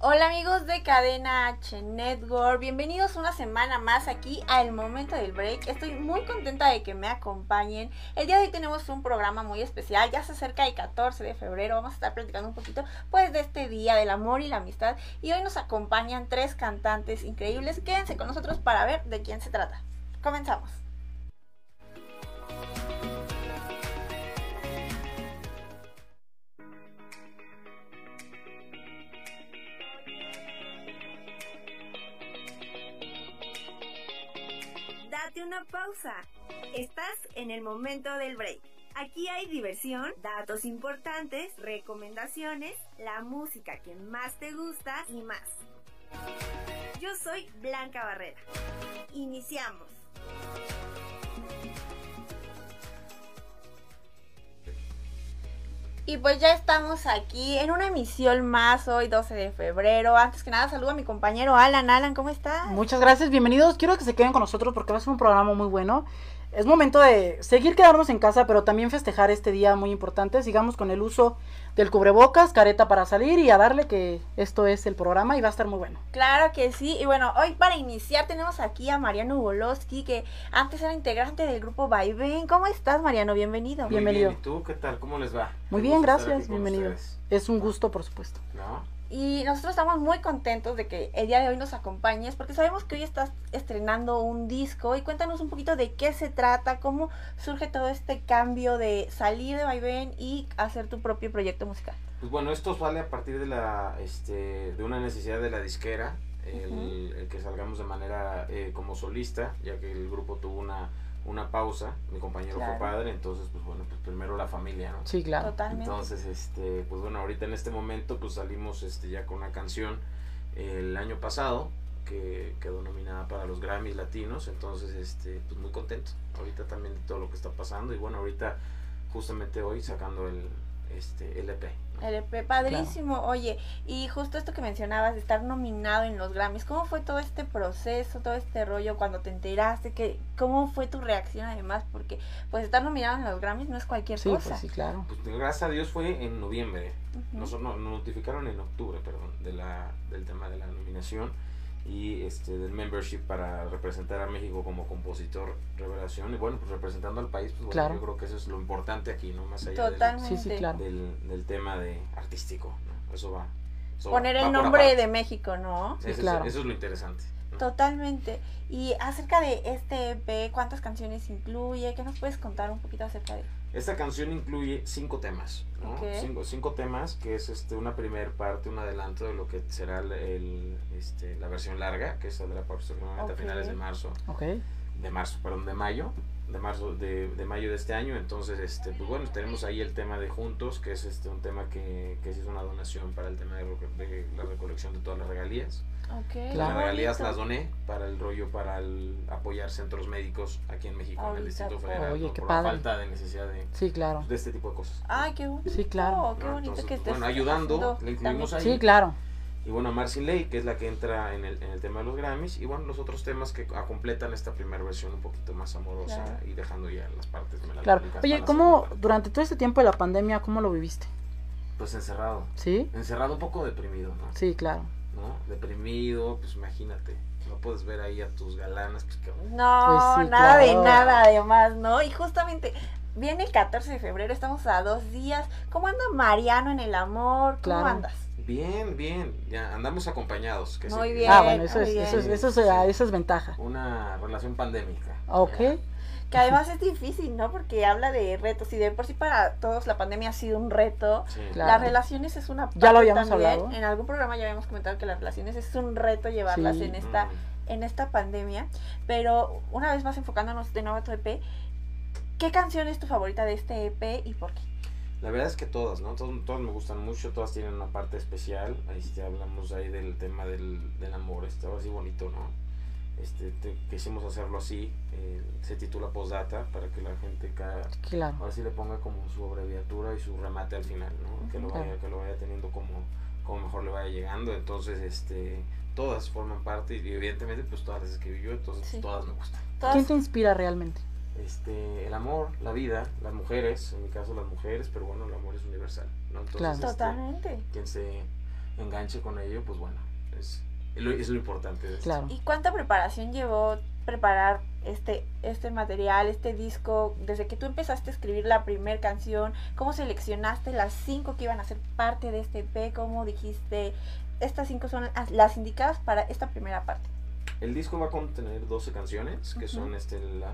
Hola amigos de Cadena H Network, bienvenidos una semana más aquí a El Momento del Break. Estoy muy contenta de que me acompañen. El día de hoy tenemos un programa muy especial, ya se acerca el 14 de febrero, vamos a estar platicando un poquito pues de este día del amor y la amistad. Y hoy nos acompañan tres cantantes increíbles, quédense con nosotros para ver de quién se trata. Comenzamos. Una pausa. Estás en el momento del break. Aquí hay diversión, datos importantes, recomendaciones, la música que más te gusta y más. Yo soy Blanca Barrera. Iniciamos. Y pues ya estamos aquí en una emisión más hoy, 12 de febrero. Antes que nada, saludo a mi compañero Alan. Alan, ¿cómo estás? Muchas gracias, bienvenidos. Quiero que se queden con nosotros porque va a ser un programa muy bueno. Es momento de seguir quedarnos en casa, pero también festejar este día muy importante. Sigamos con el uso del cubrebocas, careta para salir y a darle que esto es el programa y va a estar muy bueno. Claro que sí. Y bueno, hoy para iniciar tenemos aquí a Mariano Woloski, que antes era integrante del grupo Vaivén. ¿Cómo estás, Mariano? Bienvenido. Muy Bienvenido. bien, ¿Y tú qué tal? ¿Cómo les va? Muy bien, gracias, bienvenido. ustedes. Es un gusto, por supuesto. ¿No? Y nosotros estamos muy contentos de que el día de hoy nos acompañes, porque sabemos que hoy estás estrenando un disco. Y cuéntanos un poquito de qué se trata, cómo surge todo este cambio de salir de Vaivén y hacer tu propio proyecto musical. Pues bueno, esto sale a partir de la este de una necesidad de la disquera, el, el que salgamos de manera eh, como solista, ya que el grupo tuvo una, una pausa, mi compañero Claro. fue padre, entonces pues bueno, pues primero la familia, ¿no? Sí, claro. Totalmente. Entonces, este, pues bueno, ahorita en este momento pues salimos este ya con una canción el año pasado que quedó nominada para los Grammys latinos, entonces este pues muy contento ahorita también de todo lo que está pasando y bueno, ahorita justamente hoy sacando el este. ¿no? LP, padrísimo. Oye, y justo esto que mencionabas de estar nominado en los Grammys, ¿cómo fue todo este proceso, todo este rollo cuando te enteraste? Que, ¿Cómo fue tu reacción además? Porque pues estar nominado en los Grammys no es cualquier Sí, cosa. pues sí, claro. Pues gracias a Dios fue en noviembre. Ujú. Nos, nos notificaron en octubre, perdón, de la, del tema de la nominación y este del membership para representar a México como compositor revelación y bueno, pues representando al país, pues bueno, Claro. yo creo que eso es lo importante aquí, ¿no? Más allá del- Totalmente. Sí, sí, claro. del, del tema de artístico, ¿no? Eso va. eso Poner va- el nombre de México, ¿no? Sí, Eso es- claro. eso es lo interesante. ¿no? Totalmente. Y acerca de este EP, ¿cuántas canciones incluye? ¿Qué nos puedes contar un poquito acerca de Esta canción incluye cinco temas, ¿no? Cinco, cinco temas, que es este una primer parte, un adelanto de lo que será el, el, este, la versión larga, que saldrá aproximadamente Ok. a finales de marzo, Ok. de marzo, perdón, de mayo, de marzo, de, de mayo de este año. Entonces, este, pues bueno, tenemos ahí el tema de Juntos, que es este un tema que, que se hizo una donación para el tema de, la recolección de todas las regalías. Ok. Claro. Las regalías las doné para el rollo, para el apoyar centros médicos aquí en México, en el Distrito Federal, Oye, ¿no? qué por padre. la falta de necesidad de, Sí, claro. de este tipo de cosas. Ay, qué bonito. Sí, claro. Qué ¿no? bonito Entonces, que pues, estés bueno, ayudando, le incluimos ahí. Sí, claro. Y bueno, Marcin Ley, que es la que entra en el, en el tema de los Grammys. Y bueno, los otros temas que a- completan esta primera versión un poquito más amorosa Claro. y dejando ya las partes Claro. melancólicas Oye, ¿cómo segunda durante todo este tiempo de la pandemia, cómo lo viviste? Pues encerrado. ¿Sí? Encerrado un poco deprimido, ¿no? Sí, claro. ¿No? Deprimido, pues imagínate. No puedes ver ahí a tus galanas, pues que... No, Pues sí, nada de nada además, ¿no? Y justamente viene el 14 de febrero, estamos a dos días. ¿Cómo anda Mariano en el amor? ¿Cómo Claro. andas? Bien, bien. Ya andamos acompañados. Que Muy sí, bien. Ah, bueno, eso es, bien. eso es, eso es, ah, eso es ventaja. Una relación pandémica. Ok. Que además es difícil, ¿no? Porque habla de retos y de por sí para todos la pandemia ha sido un reto. Sí. Claro. Las relaciones es una parte Ya lo habíamos también. hablado. En algún programa ya habíamos comentado que las relaciones es un reto llevarlas Sí. en esta Mm. en esta pandemia. Pero una vez más enfocándonos de nuevo a tu EP, ¿qué canción es tu favorita de este EP y por qué? La verdad es que todas, ¿no? Todas, todas me gustan mucho, todas tienen una parte especial. Ahí sí hablamos ahí del tema del, del amor, estaba así bonito, ¿no? este, te- quisimos hacerlo así, eh, se titula Postdata para que la gente ca- Claro. ahora sí le ponga como su abreviatura y su remate al final, ¿no? Que lo Claro. vaya, que lo vaya teniendo como, como mejor le vaya llegando, entonces este todas forman parte y evidentemente pues todas las escribí yo, entonces Sí. todas me gustan. ¿Quién te inspira realmente? Este, el amor, la vida, las mujeres, en mi caso las mujeres, pero bueno, el amor es universal, ¿no? Entonces, Claro. este, Totalmente. quien se enganche con ello, pues bueno, es, es lo, es lo importante de esto. Claro. ¿Y cuánta preparación llevó preparar este, este material, este disco? Desde que tú empezaste a escribir la primera canción, ¿cómo seleccionaste las cinco que iban a ser parte de este EP? ¿Cómo dijiste, estas cinco son las- indicadas para esta primera parte? El disco va a contener 12 canciones, que Ujú. son este, la,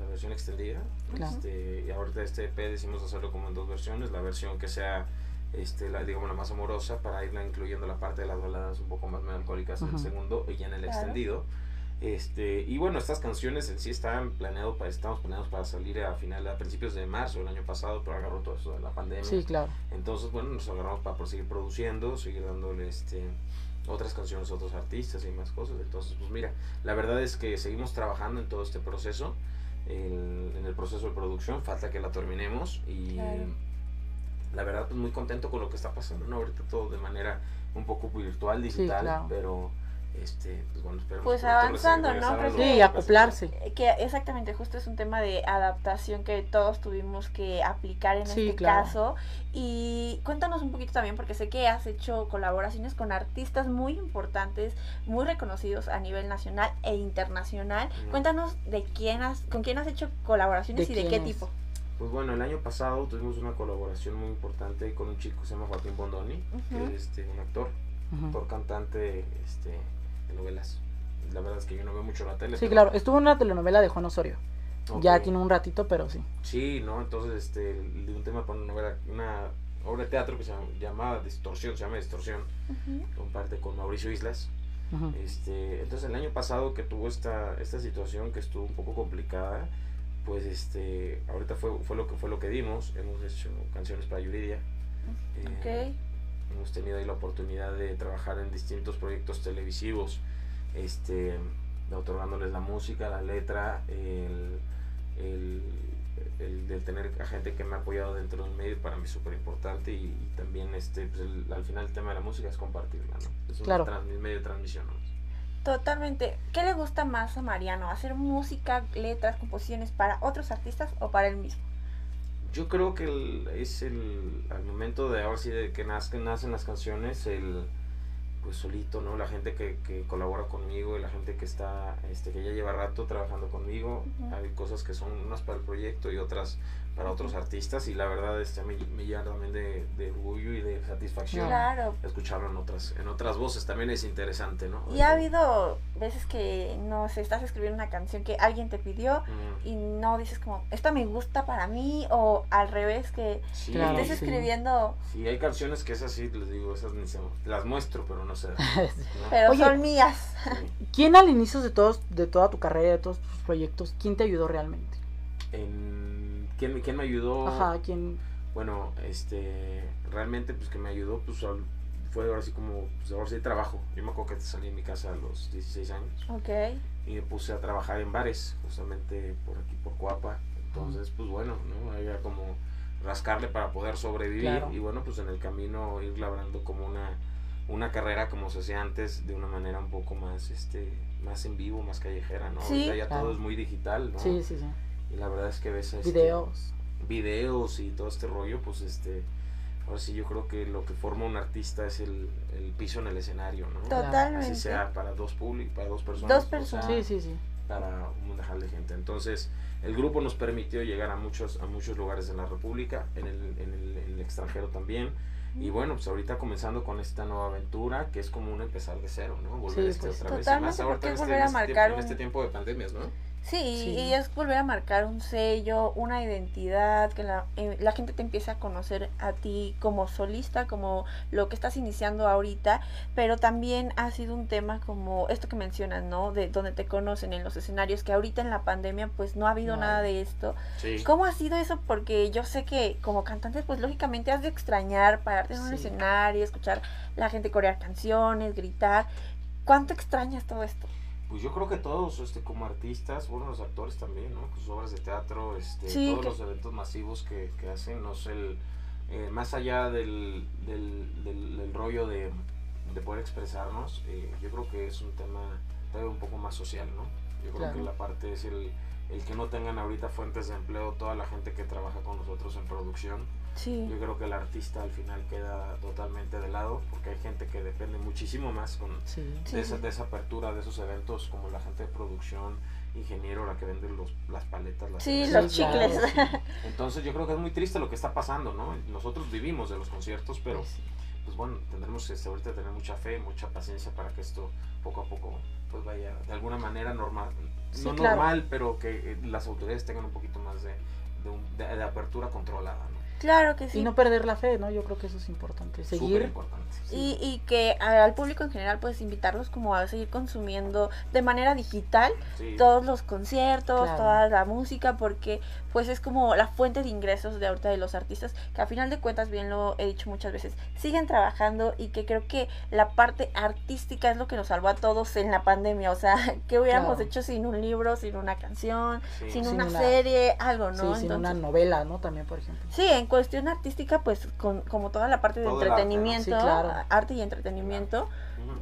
la versión extendida. Claro. Este, y ahorita este EP decimos hacerlo como en dos versiones. La versión que sea, este, la, digamos, la más amorosa, para irla incluyendo la parte de las baladas un poco más melancólicas en el segundo y ya en el Claro. extendido. Este, y bueno, estas canciones en sí están planeado para, estamos planeados para salir a final, a principios de marzo del año pasado, pero agarró todo eso de la pandemia. Sí, claro. Entonces, bueno, nos agarramos para seguir produciendo, seguir dándole este, otras canciones a otros artistas y más cosas. Entonces, pues mira, la verdad es que seguimos trabajando en todo este proceso, el- en el proceso de producción, falta que la terminemos y Claro. la verdad, pues muy contento con lo que está pasando, ¿no? Ahorita todo de manera un poco virtual, digital, claro. pero este, pues bueno, Pues avanzando, ¿no? Creo que- Sí, acoplarse. Eh, Que exactamente, justo es un tema de adaptación que todos tuvimos que aplicar en Sí, este claro. caso. Y cuéntanos un poquito también, porque sé que has hecho colaboraciones con artistas muy importantes, muy reconocidos a nivel nacional e internacional. Cuéntanos de quién has, con quién has hecho colaboraciones ¿De y de qué tipo. Pues bueno, el año pasado tuvimos una colaboración muy importante con un chico que se llama Joaquín Bondoni, que es este, un actor, Ujú. actor cantante este, novelas. La verdad es que yo no veo mucho la tele. Sí, pero- claro. Estuvo en una telenovela de Juan Osorio. Ya Ok. tiene un ratito, pero sí. Sí, ¿no? Entonces, este, de un tema para una novela, una obra de teatro que se llama, Distorsión, se llama Distorsión, Ujú. comparte con Mauricio Islas. Ujú. Este, entonces el año pasado que tuvo esta, esta situación que estuvo un poco complicada, pues este, ahorita fue, fue lo que fue lo que dimos, hemos hecho canciones para Yuridia. eh, Ok. Hemos tenido ahí la oportunidad de trabajar en distintos proyectos televisivos, este, otorgándoles la música, la letra, el, el, el de tener a gente que me ha apoyado dentro del medio para mí es súper importante y, y también este, pues el- al final el tema de la música es compartirla, ¿no? Es un Claro. trans- medio de transmisión, ¿no? Totalmente. ¿Qué le gusta más a Mariano? ¿Hacer música, letras, composiciones para otros artistas o para él mismo? Yo creo que el- es el al momento de ahora sí de que nazcan, nacen las canciones, el pues solito, ¿no? La gente que, que colabora conmigo y la gente que está, este, que ya lleva rato trabajando conmigo, hay cosas que son unas para el proyecto y otras para otros artistas y la verdad este me, me llena también de, de orgullo y de satisfacción Claro. escucharlo en otras, en otras voces, también es interesante, ¿no? Y ha habido veces que, no sé, estás escribiendo una canción que alguien te pidió Mm, y no dices como, esta me gusta para mí, o al revés, que sí, Claro, estés sí. escribiendo, sí, hay canciones que esas sí, les digo, esas ni se- las muestro, pero no sé. ¿no? pero Oye. son mías. ¿Quién al inicio de todos, de toda tu carrera, de todos tus proyectos, quién te ayudó realmente? En, ¿quién, quién me ayudó? Ajá, quién. Bueno, este, realmente pues que me ayudó, pues al- fue ahora sí como, pues ahora sí trabajo. Yo me acuerdo que salí de mi casa a los 16 años Ok. y me puse a trabajar en bares, justamente por aquí, por Coapa. Entonces, pues bueno, ¿no? Había como rascarle para poder sobrevivir Claro. y bueno, pues en el camino ir labrando como una, una carrera como se hacía antes de una manera un poco más, este, más en vivo, más callejera, ¿no? Sí. Ahorita ya Claro. todo es muy digital, ¿no? Sí, sí, sí. Y la verdad es que ves este, Videos. videos y todo este rollo, pues este, ahora sí yo creo que lo que forma un artista es el, el piso en el escenario, ¿no? Totalmente. Así sea para dos públicos, para dos personas. Dos o personas. sea, Sí, sí, sí. Para un mundial de gente. Entonces, el grupo nos permitió llegar a muchos, a muchos lugares en la República, en el, en el, en el extranjero también. Y bueno, pues ahorita comenzando con esta nueva aventura, que es como un empezar de cero, ¿no? Volver Sí, este pues, otra vez. Y más ahorita en este, volver a en este marcar tiempo, en este tiempo de pandemias, ¿no? Sí, Sí. y es volver a marcar un sello, una identidad, que la, eh, la gente te empiece a conocer a ti como solista, como lo que estás iniciando ahorita, pero también ha sido un tema como esto que mencionas, ¿no? De donde te conocen en los escenarios, que ahorita en la pandemia pues no ha habido No nada de esto. Sí. ¿Cómo ha sido eso? Porque yo sé que como cantante pues lógicamente has de extrañar pararte en un escenario, escuchar la gente corear canciones, gritar. ¿Cuánto extrañas todo esto? Pues yo creo que todos, este, como artistas, bueno, los actores también, ¿no? Sus obras de teatro, este, Sí, todos que- los eventos masivos que, que hacen, no sé, el, eh, más allá del, del, del- del rollo de, de poder expresarnos, eh, yo creo que es un tema un poco más social, ¿no? Yo creo Claro. que la parte es el, el que no tengan ahorita fuentes de empleo, toda la gente que trabaja con nosotros en producción, Sí. yo creo que el artista al final queda totalmente de lado, porque hay gente que depende muchísimo más con, Sí. Sí. de, esa, de esa apertura de esos eventos, como la gente de producción, ingeniero, la que vende los, las paletas, las Sí, los chicles. sí. Entonces yo creo que es muy triste lo que está pasando, ¿no? Nosotros vivimos de los conciertos, pero Sí. pues bueno, tendremos este, ahorita tener mucha fe, mucha paciencia para que esto poco a poco pues vaya de alguna manera normal, Sí, no claro. normal, pero que eh, las autoridades tengan un poquito más de, de, un- de- de apertura controlada, ¿no? Claro que sí. Y no perder la fe, ¿no? Yo creo que eso es importante. Seguir. importante. Y, y que al público en general pues invitarlos como a seguir consumiendo de manera digital Sí. todos los conciertos, Claro. toda la música, porque pues es como la fuente de ingresos de ahorita de los artistas, que a final de cuentas, bien lo he dicho muchas veces, siguen trabajando y que creo que la parte artística es lo que nos salvó a todos en la pandemia, o sea, ¿qué hubiéramos Claro. hecho sin un libro, sin una canción, Sí. sin, Sin una, una- serie, algo, Sí, ¿no? sin una novela, ¿no? También, por ejemplo. Sí, en cuestión artística, pues con, como toda la parte de Todo el arte, ¿no? entretenimiento, Sí, claro. arte y entretenimiento.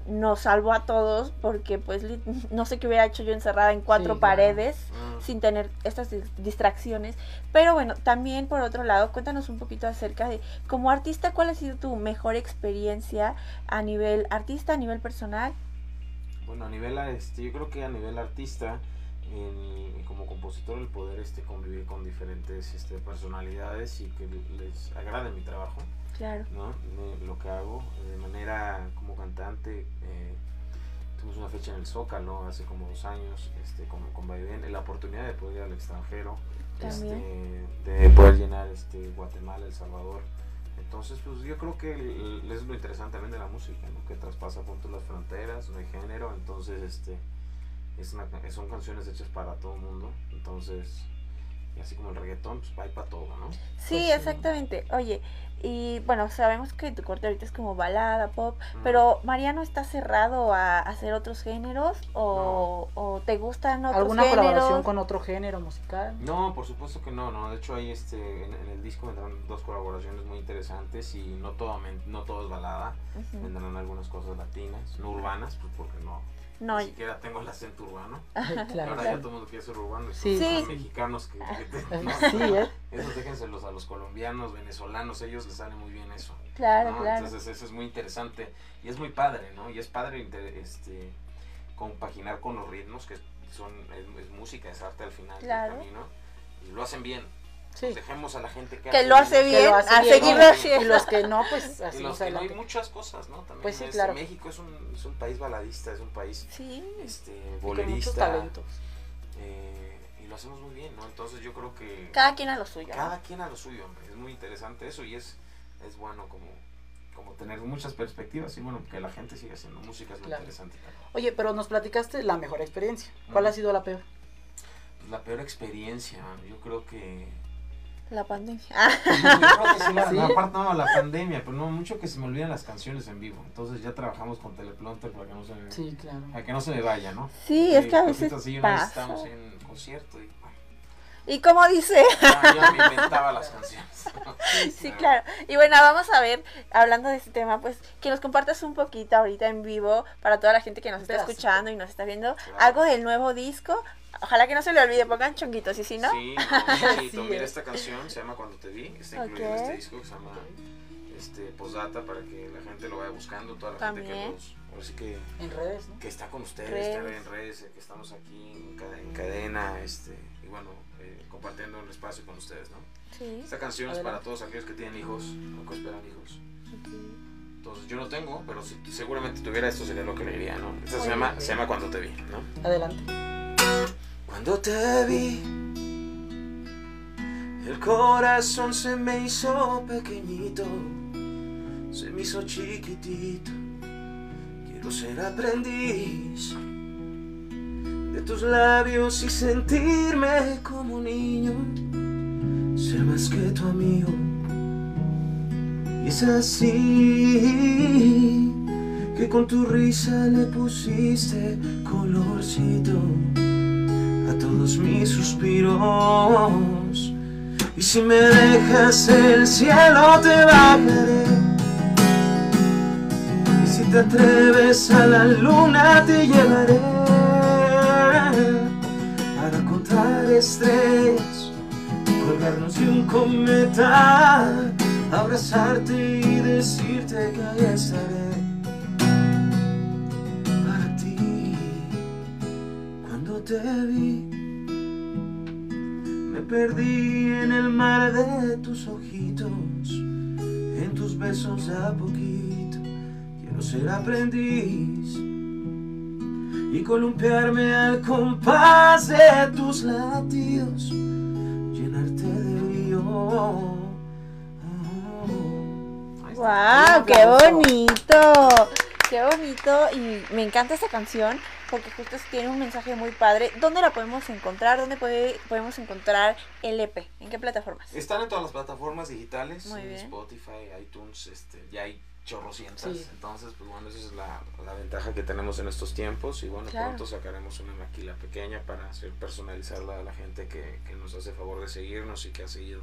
Nos salvó a todos porque pues no sé qué hubiera hecho yo encerrada en cuatro Sí, claro. paredes Mm. sin tener estas dis- distracciones. Pero bueno, también por otro lado, cuéntanos un poquito acerca de como artista, ¿cuál ha sido tu mejor experiencia a nivel artista, a nivel personal? Bueno, a nivel, este, yo creo que a nivel artista, en- como compositor, el poder este, convivir con diferentes este, personalidades y que les agrade mi trabajo, Claro. ¿no? De lo que hago de manera como cantante. eh, tuvimos una fecha en el Zócalo hace como dos años, este, como con Vaivén, la oportunidad de poder ir al extranjero, este, de poder llenar este, Guatemala, El Salvador. Entonces, pues yo creo que el- el- es lo interesante también de la música, ¿no? que traspasa junto las fronteras, no hay género, entonces este, es una ca- son canciones hechas para todo el mundo, entonces, y así como el reggaetón, pues va para todo, ¿no? Sí, Pues sí. exactamente. Oye, y bueno, sabemos que tu corte ahorita es como balada, pop, Mm. pero Mariano está cerrado a hacer otros géneros o, o te gustan otros ¿Alguna géneros? colaboración con otro género musical? No, por supuesto que no, no. De hecho, hay este, en, en el disco vendrán dos colaboraciones muy interesantes y no todo, no todo es balada. Vendrán algunas cosas latinas, no urbanas, pues porque no, No, ni siquiera tengo el acento urbano. claro. Ahora ya todo el mundo quiere ser urbano. y Sí. son los Sí. mexicanos que, que- no, Sí, ¿eh? esos déjenselos a los colombianos, venezolanos, ellos les sale muy bien eso. claro, ¿no? claro. Entonces eso es muy interesante y es muy padre, ¿no? Y es padre este, compaginar con los ritmos que son es, es música, es arte al final Claro. del camino y lo hacen bien. Sí. Pues dejemos a la gente que, que lo hace bien, lo hace a bien, seguirlo ¿no? haciendo. Y los que no, pues Y así los más que no hay muchas cosas, ¿no? También Pues sí, claro. México es un, es un país baladista, es un país Sí, este, Y con muchos bolerista. talentos. eh, y lo hacemos muy bien, ¿no? Entonces yo creo que cada quien a lo suyo. ¿no? cada quien a lo suyo, hombre. Es muy interesante eso y es, es bueno como, como tener muchas perspectivas y bueno, que la gente siga haciendo música es muy Claro. interesante también. Oye, pero nos platicaste la mejor experiencia. ¿Cuál Mm. ha sido la peor? La peor experiencia, yo creo que... La pandemia. Yo sí, la, ¿Sí? la parte no, la pandemia, pero no mucho que se me olviden las canciones en vivo. Entonces ya trabajamos con teleprompter para que no se me, Sí, claro. para que no se me vaya, ¿no? Sí, es Y que a veces así, pasa. estábamos en concierto y Y como dice, ya, ya me inventaba las canciones. sí, claro. Y bueno, vamos a ver, hablando de este tema, pues que nos compartas un poquito ahorita en vivo para toda la gente que nos está escuchando y nos está viendo Claro. algo del nuevo disco. Ojalá que no se le olvide, pongan chonguitos, y si no, Sí, no, sí, mira esta canción, se llama Cuando te vi, está incluido en este disco que se llama este, Postdata para que la gente lo vaya buscando, toda la gente También. que los, ahora sí que, En redes, ¿no? que está con ustedes, Redes. está en redes, que estamos aquí en, cade- en cadena, este, y bueno, eh, compartiendo el espacio con ustedes, ¿no? sí. Esta canción es para todos aquellos que tienen hijos o que esperan hijos. Entonces yo no tengo, pero si seguramente tuviera esto sería lo que le diría, ¿no? Esta se llama, se llama Cuando te vi, ¿no? Adelante. Cuando te vi, el corazón se me hizo pequeñito, se me hizo chiquitito. Quiero ser aprendiz de tus labios y sentirme como un niño, ser más que tu amigo. Y es así que con tu risa le pusiste colorcito a todos mis suspiros. Y si me dejas el cielo te bajaré. Y si te atreves a la luna te llevaré para contar estrellas, colgarnos de un cometa, abrazarte y decirte que ahí estaré te vi, me perdí en el mar de tus ojitos, en tus besos a poquito. Quiero ser aprendiz y columpiarme al compás de tus latidos, llenarte de brillo. ¡Wow! ¡Qué bonito! ¡Qué bonito! Y me encanta esta canción porque justo tiene un mensaje muy padre. ¿Dónde la podemos encontrar? ¿Dónde puede, podemos encontrar el EP? ¿En qué plataformas? Están en todas las plataformas digitales, Muy en bien. Spotify, iTunes, este, ya hay chorrocientas. Sí. Entonces, pues bueno, esa es la, la ventaja que tenemos en estos tiempos. Y bueno, Claro. pronto sacaremos una maquila pequeña para hacer personalizarla a la gente que, que nos hace favor de seguirnos y que ha seguido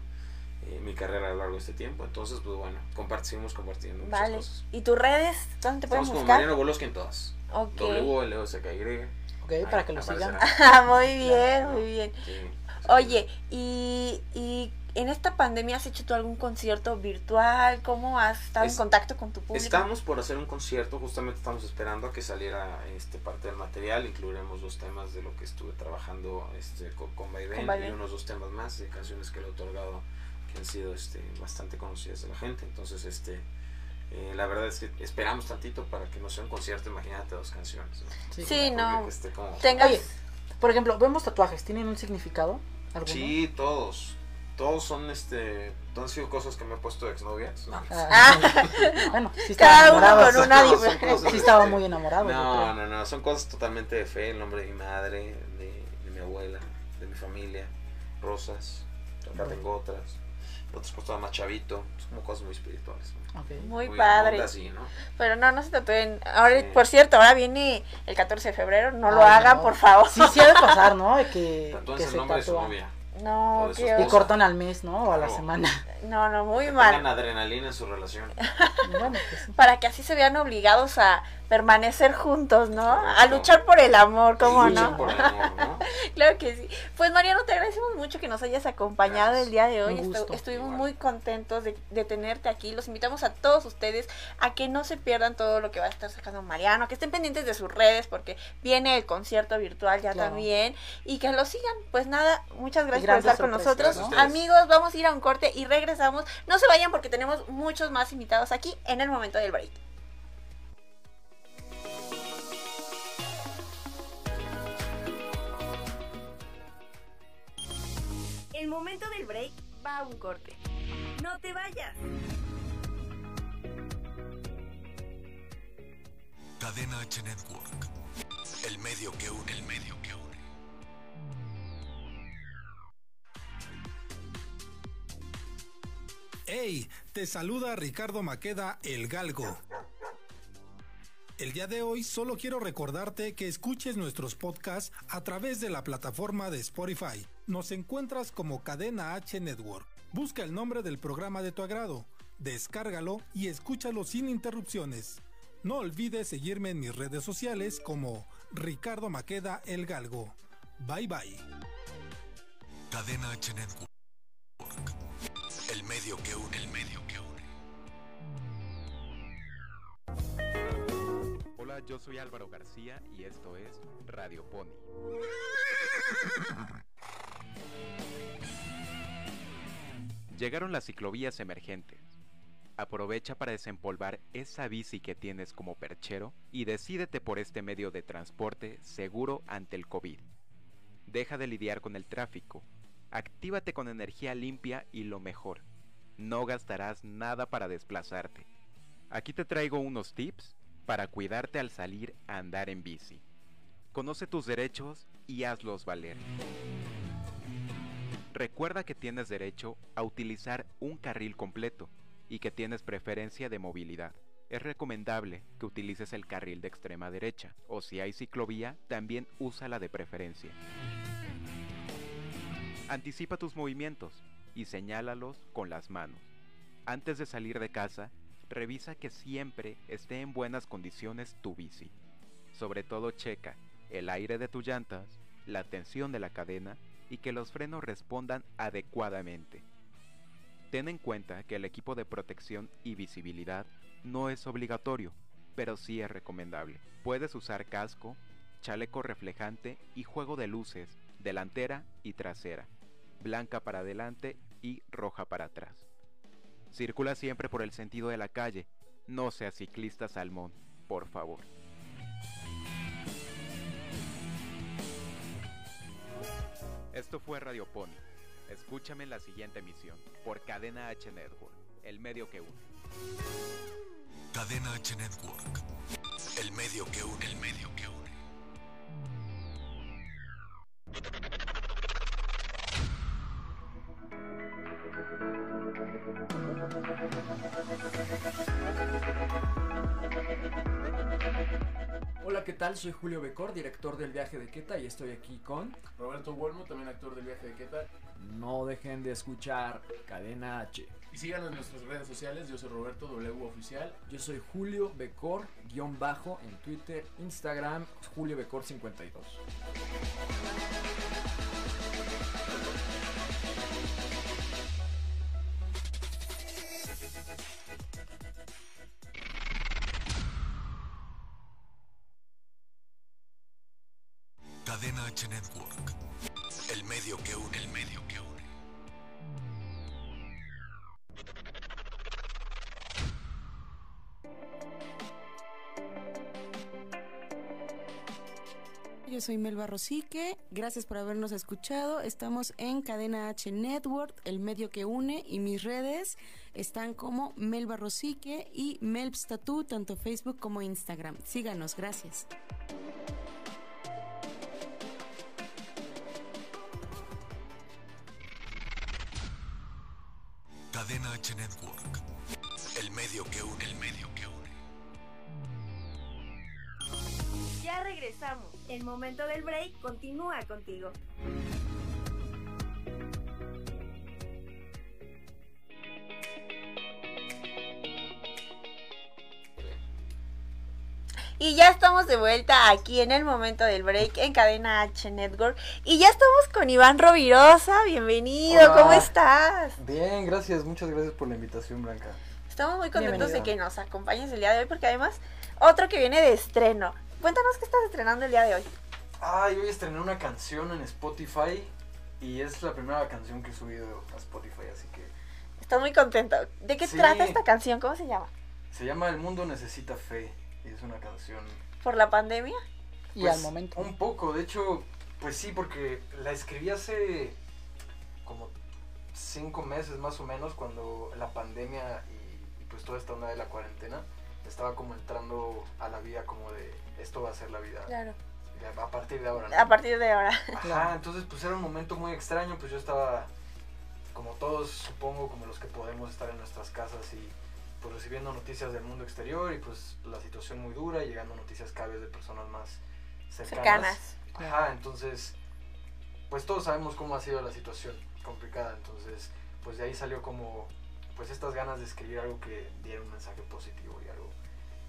eh, mi carrera a lo largo de este tiempo. Entonces, pues bueno, compartimos compartiendo muchas Vale. cosas. ¿Y tus redes? ¿Dónde te con buscar? Mariano Boloski en todas. Ok. W, L, O, S, K, Y. Ok, para que lo sigan. Ah, muy bien, muy bien. Sí, sí. Oye, y, y en esta pandemia has hecho tú algún concierto virtual? ¿Cómo has estado en Es- contacto con tu público? Estamos por hacer un concierto, justamente estamos esperando a que saliera este parte del material, incluiremos dos temas de lo que estuve trabajando este, con, Con Vaivén. y unos dos temas más de canciones que le he otorgado que han sido este, bastante conocidas de la gente. Entonces, este, eh, la verdad es que esperamos tantito para que no sea un concierto, imagínate dos canciones. ¿no? Sí. No. como-. Oye, por ejemplo, vemos tatuajes, ¿tienen un significado? ¿Alguno? Sí, todos. Todos son, este, han sido cosas que me he puesto de exnovias. ¿no? Ah, bueno, sí estaba Cada uno enamorado. con una diferente. cosas, Sí estaba muy enamorado. No, no, no, son cosas totalmente de fe, el nombre de mi madre, de, de mi abuela, de mi familia, rosas, acá tengo otras, otras cosas más chavito, son como cosas muy espirituales. ¿no? Ok. Muy Muy padre. así, ¿no? Pero no, no se tatúen. Ahora, Sí. por cierto, ahora viene el 14 de febrero. No lo Ay, hagan, no. por favor. Sí, sí ha de pasar, ¿no? De que, Tatúense que el se nombre de su novia. No, qué Y cortan al mes, ¿no? O a la Claro. semana. No, no, muy Que mal. tengan adrenalina en su relación. Bueno, pues sí. Para que así se vean obligados a permanecer juntos, ¿no? A luchar por el amor, ¿cómo no? por el amor, ¿no? Claro que sí. Pues Mariano, te agradecemos mucho que nos hayas acompañado Gracias. el día de hoy. Estu- estuvimos Igual. muy contentos de, de tenerte aquí. Los invitamos a todos ustedes a que no se pierdan todo lo que va a estar sacando Mariano, que estén pendientes de sus redes porque viene el concierto virtual ya Claro. también y que lo sigan. Pues nada, muchas gracias por estar con nosotros. Amigos, vamos a ir a un corte y regresamos. No se vayan porque tenemos muchos más invitados aquí en el momento del break. Momento del break va a un corte. No te vayas. Cadena H Network. El medio que une, el medio que une. Hey, te saluda Ricardo Maqueda, el Galgo. El día de hoy solo quiero recordarte que escuches nuestros podcasts a través de la plataforma de Spotify. Nos encuentras como Cadena H Network. Busca el nombre del programa de tu agrado, descárgalo y escúchalo sin interrupciones. No olvides seguirme en mis redes sociales como Ricardo Maqueda el Galgo. Bye bye. Cadena H Network. El medio que une, el medio que une. Hola, yo soy Álvaro García y esto es Radio Pony. Llegaron las ciclovías emergentes. Aprovecha para desempolvar esa bici que tienes como perchero y decídete por este medio de transporte seguro ante el COVID. Deja de lidiar con el tráfico. Actívate con energía limpia y lo mejor. No gastarás nada para desplazarte. Aquí te traigo unos tips para cuidarte al salir a andar en bici. Conoce tus derechos y hazlos valer. Recuerda que tienes derecho a utilizar un carril completo y que tienes preferencia de movilidad. es recomendable que utilices el carril de extrema derecha, o si hay ciclovía, también úsala de preferencia. Anticipa tus movimientos y señálalos con las manos. Antes de salir de casa, revisa que siempre esté en buenas condiciones tu bici. Sobre todo checa el aire de tus llantas, la tensión de la cadena y que los frenos respondan adecuadamente. Ten en cuenta que el equipo de protección y visibilidad no es obligatorio, pero sí es recomendable. Puedes usar casco, chaleco reflejante y juego de luces delantera y trasera, blanca para adelante y roja para atrás. Circula siempre por el sentido de la calle, no seas ciclista salmón, por favor. Esto fue Radio Pony. Escúchame en la siguiente emisión por Cadena H Network, el medio que une. Cadena H Network. El medio que une, el medio que une. Tal? Soy Julio Becor, director del viaje de Queta y estoy aquí con... Roberto Wolmo, también actor del viaje de Queta. No dejen de escuchar Cadena H. Y síganos en nuestras redes sociales, yo soy Roberto W Oficial. Yo soy Julio Becor, guion bajo, en Twitter, Instagram, Julio Becor 52. H Network. El medio que une, el medio que une. Yo soy Melba Rosique, gracias por habernos escuchado. Estamos en Cadena H Network, el medio que une, y mis redes están como Melba Rosique y Melbs Tattoo, tanto Facebook como Instagram. Síganos, gracias. Cadena Network. El medio que une, el medio que une. Ya regresamos. El momento del break continúa contigo. Y ya estamos de vuelta aquí en el momento del break en Cadena H Network. Y ya estamos con Iván Rovirosa. Bienvenido, Hola. ¿cómo estás? Bien, gracias, muchas gracias por la invitación, Blanca. Estamos muy contentos de que nos acompañes el día de hoy porque además otro que viene de estreno. Cuéntanos qué estás estrenando el día de hoy. Ay, hoy estrené una canción en Spotify y es la primera canción que he subido a Spotify, así que Estás muy contento. ¿De qué Sí. trata esta canción? ¿Cómo se llama? se llama El mundo necesita fe es una canción ¿Por la pandemia? Y Pues, al momento. Un poco, de hecho, pues sí, porque la escribí hace como cinco meses más o menos, cuando la pandemia y, y pues toda esta onda de la cuarentena estaba como entrando a la vida como de esto va a ser la vida Claro. a partir de ahora. ¿no? A partir de ahora. Ajá, entonces pues era un momento muy extraño, pues yo estaba como todos supongo, como los que podemos estar en nuestras casas y pues recibiendo noticias del mundo exterior y pues la situación muy dura llegando noticias cada vez de personas más cercanas. Cercanas. Ajá, entonces pues todos sabemos cómo ha sido la situación complicada, entonces pues de ahí salió como pues estas ganas de escribir algo que diera un mensaje positivo y algo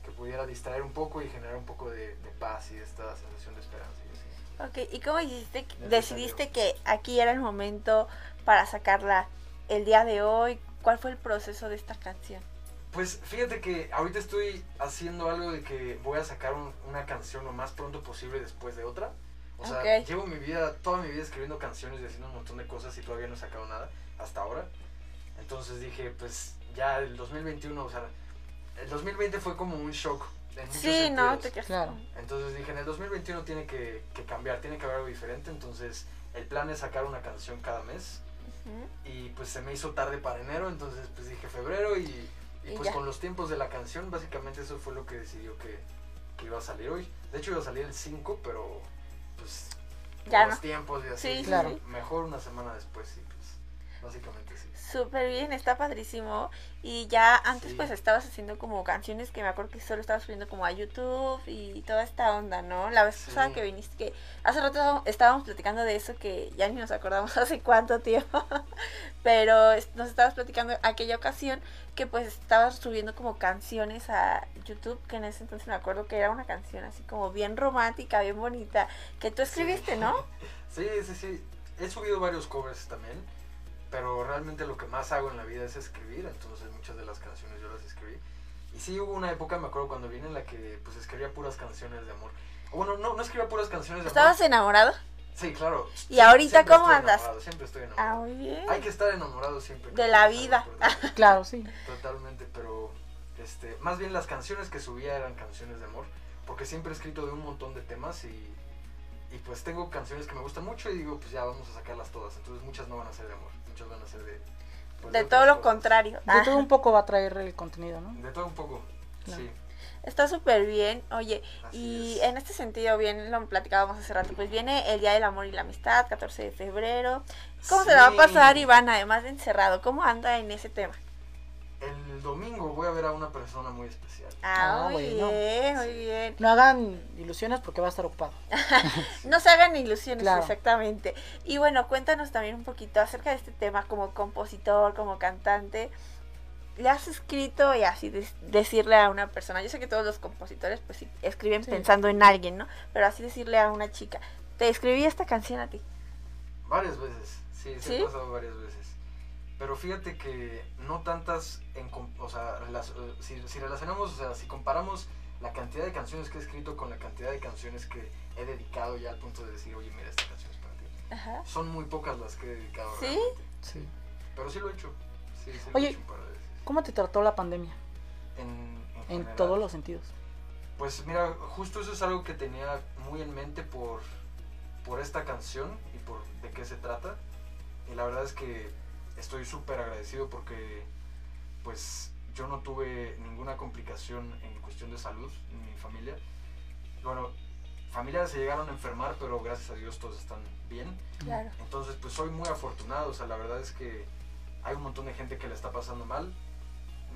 que pudiera distraer un poco y generar un poco de, de paz y esta sensación de esperanza y así. Ok, ¿y cómo hiciste, decidiste que aquí era el momento para sacarla el día de hoy? ¿Cuál fue el proceso de esta canción? Pues fíjate que ahorita estoy haciendo algo de que voy a sacar un- una canción lo más pronto posible después de otra. O sea, llevo mi vida, toda mi vida escribiendo canciones y haciendo un montón de cosas y todavía no he sacado nada hasta ahora. Entonces dije, pues ya el 2021, o sea, el 2020 fue como un shock. En Sí, no, te quedas. Claro. Entonces dije, en el 2021 tiene que, que cambiar, tiene que haber algo diferente. Entonces el plan es sacar una canción cada mes. Y pues se me hizo tarde para enero, entonces pues dije febrero y, y, Y pues ya. con los tiempos de la canción, básicamente eso fue lo que decidió que, que iba a salir hoy. De hecho iba a salir el 5, pero pues Ya los no. tiempos y así, Sí, claro. mejor una semana después pues básicamente sí. Súper bien, está padrísimo. Y ya antes pues estabas haciendo como canciones que me acuerdo que solo estabas subiendo como a YouTube y toda esta onda, ¿no? La vez pasada Sí. que viniste, que hace rato estábamos platicando de eso que ya ni nos acordamos hace cuánto tiempo, pero nos estabas platicando aquella ocasión que pues estabas subiendo como canciones a YouTube, que en ese entonces me acuerdo que era una canción así como bien romántica, bien bonita, que tú escribiste, ¿no? Sí, sí, sí. He subido varios covers también, pero realmente lo que más hago en la vida es escribir, entonces muchas de las canciones yo las escribí. Y sí hubo una época, me acuerdo cuando vine en la que pues escribía puras canciones de amor. O Bueno, no, no escribía puras canciones de ¿Estabas amor. enamorado? Sí, claro. ¿Y ahorita siempre cómo estoy andas? enamorado, siempre estoy enamorado. Ah, muy bien. Hay que estar enamorado siempre. De la vida. Claro, sí. Totalmente, pero este, más bien las canciones que subía eran canciones de amor, porque siempre he escrito de un montón de temas y, y pues tengo canciones que me gustan mucho y digo, pues ya vamos a sacarlas todas. Entonces muchas no van a ser de amor, muchas van a ser de... pues, De todo lo cosas. contrario. De todo un poco va a traer el contenido, ¿no? De todo un poco, Claro. sí. Está súper bien. Oye, Así y es. en este sentido, bien lo platicábamos hace rato, pues viene el Día del Amor y la Amistad, 14 de febrero. ¿Cómo se la va a pasar Iván, además de encerrado? ¿Cómo anda en ese tema? El domingo voy a ver a una persona muy especial. Ah, Ah, muy bueno. bien, muy bien. No hagan ilusiones porque va a estar ocupado. No se hagan ilusiones, Claro. exactamente. Y bueno, cuéntanos también un poquito acerca de este tema como compositor, como cantante. ¿Le has escrito y así decirle a una persona? Yo sé que todos los compositores pues sí, escriben Sí. pensando en alguien, ¿no? Pero así decirle a una chica, te escribí esta canción a ti. Varias veces, sí, sí, ¿Sí? ha pasado varias veces. Pero fíjate que no tantas, en, com- o sea, relac- eh, si, si relacionamos, o sea, si comparamos la cantidad de canciones que he escrito con la cantidad de canciones que he dedicado ya al punto de decir, oye, mira, esta canción es para ti. Ajá. Son muy pocas las que he dedicado. ¿Sí? realmente. Sí. Pero sí lo he hecho. Sí, sí lo Oye, he hecho un par de veces. ¿Cómo te trató la pandemia? En, en En todos los sentidos. Pues mira, justo eso es algo que tenía muy en mente por, por esta canción y por de qué se trata. Y la verdad es que estoy súper agradecido porque pues yo no tuve ninguna complicación en cuestión de salud en mi familia. Bueno, familiares se llegaron a enfermar, pero gracias a Dios todos están bien. Claro. Entonces pues soy muy afortunado, o sea, la verdad es que hay un montón de gente que le está pasando mal.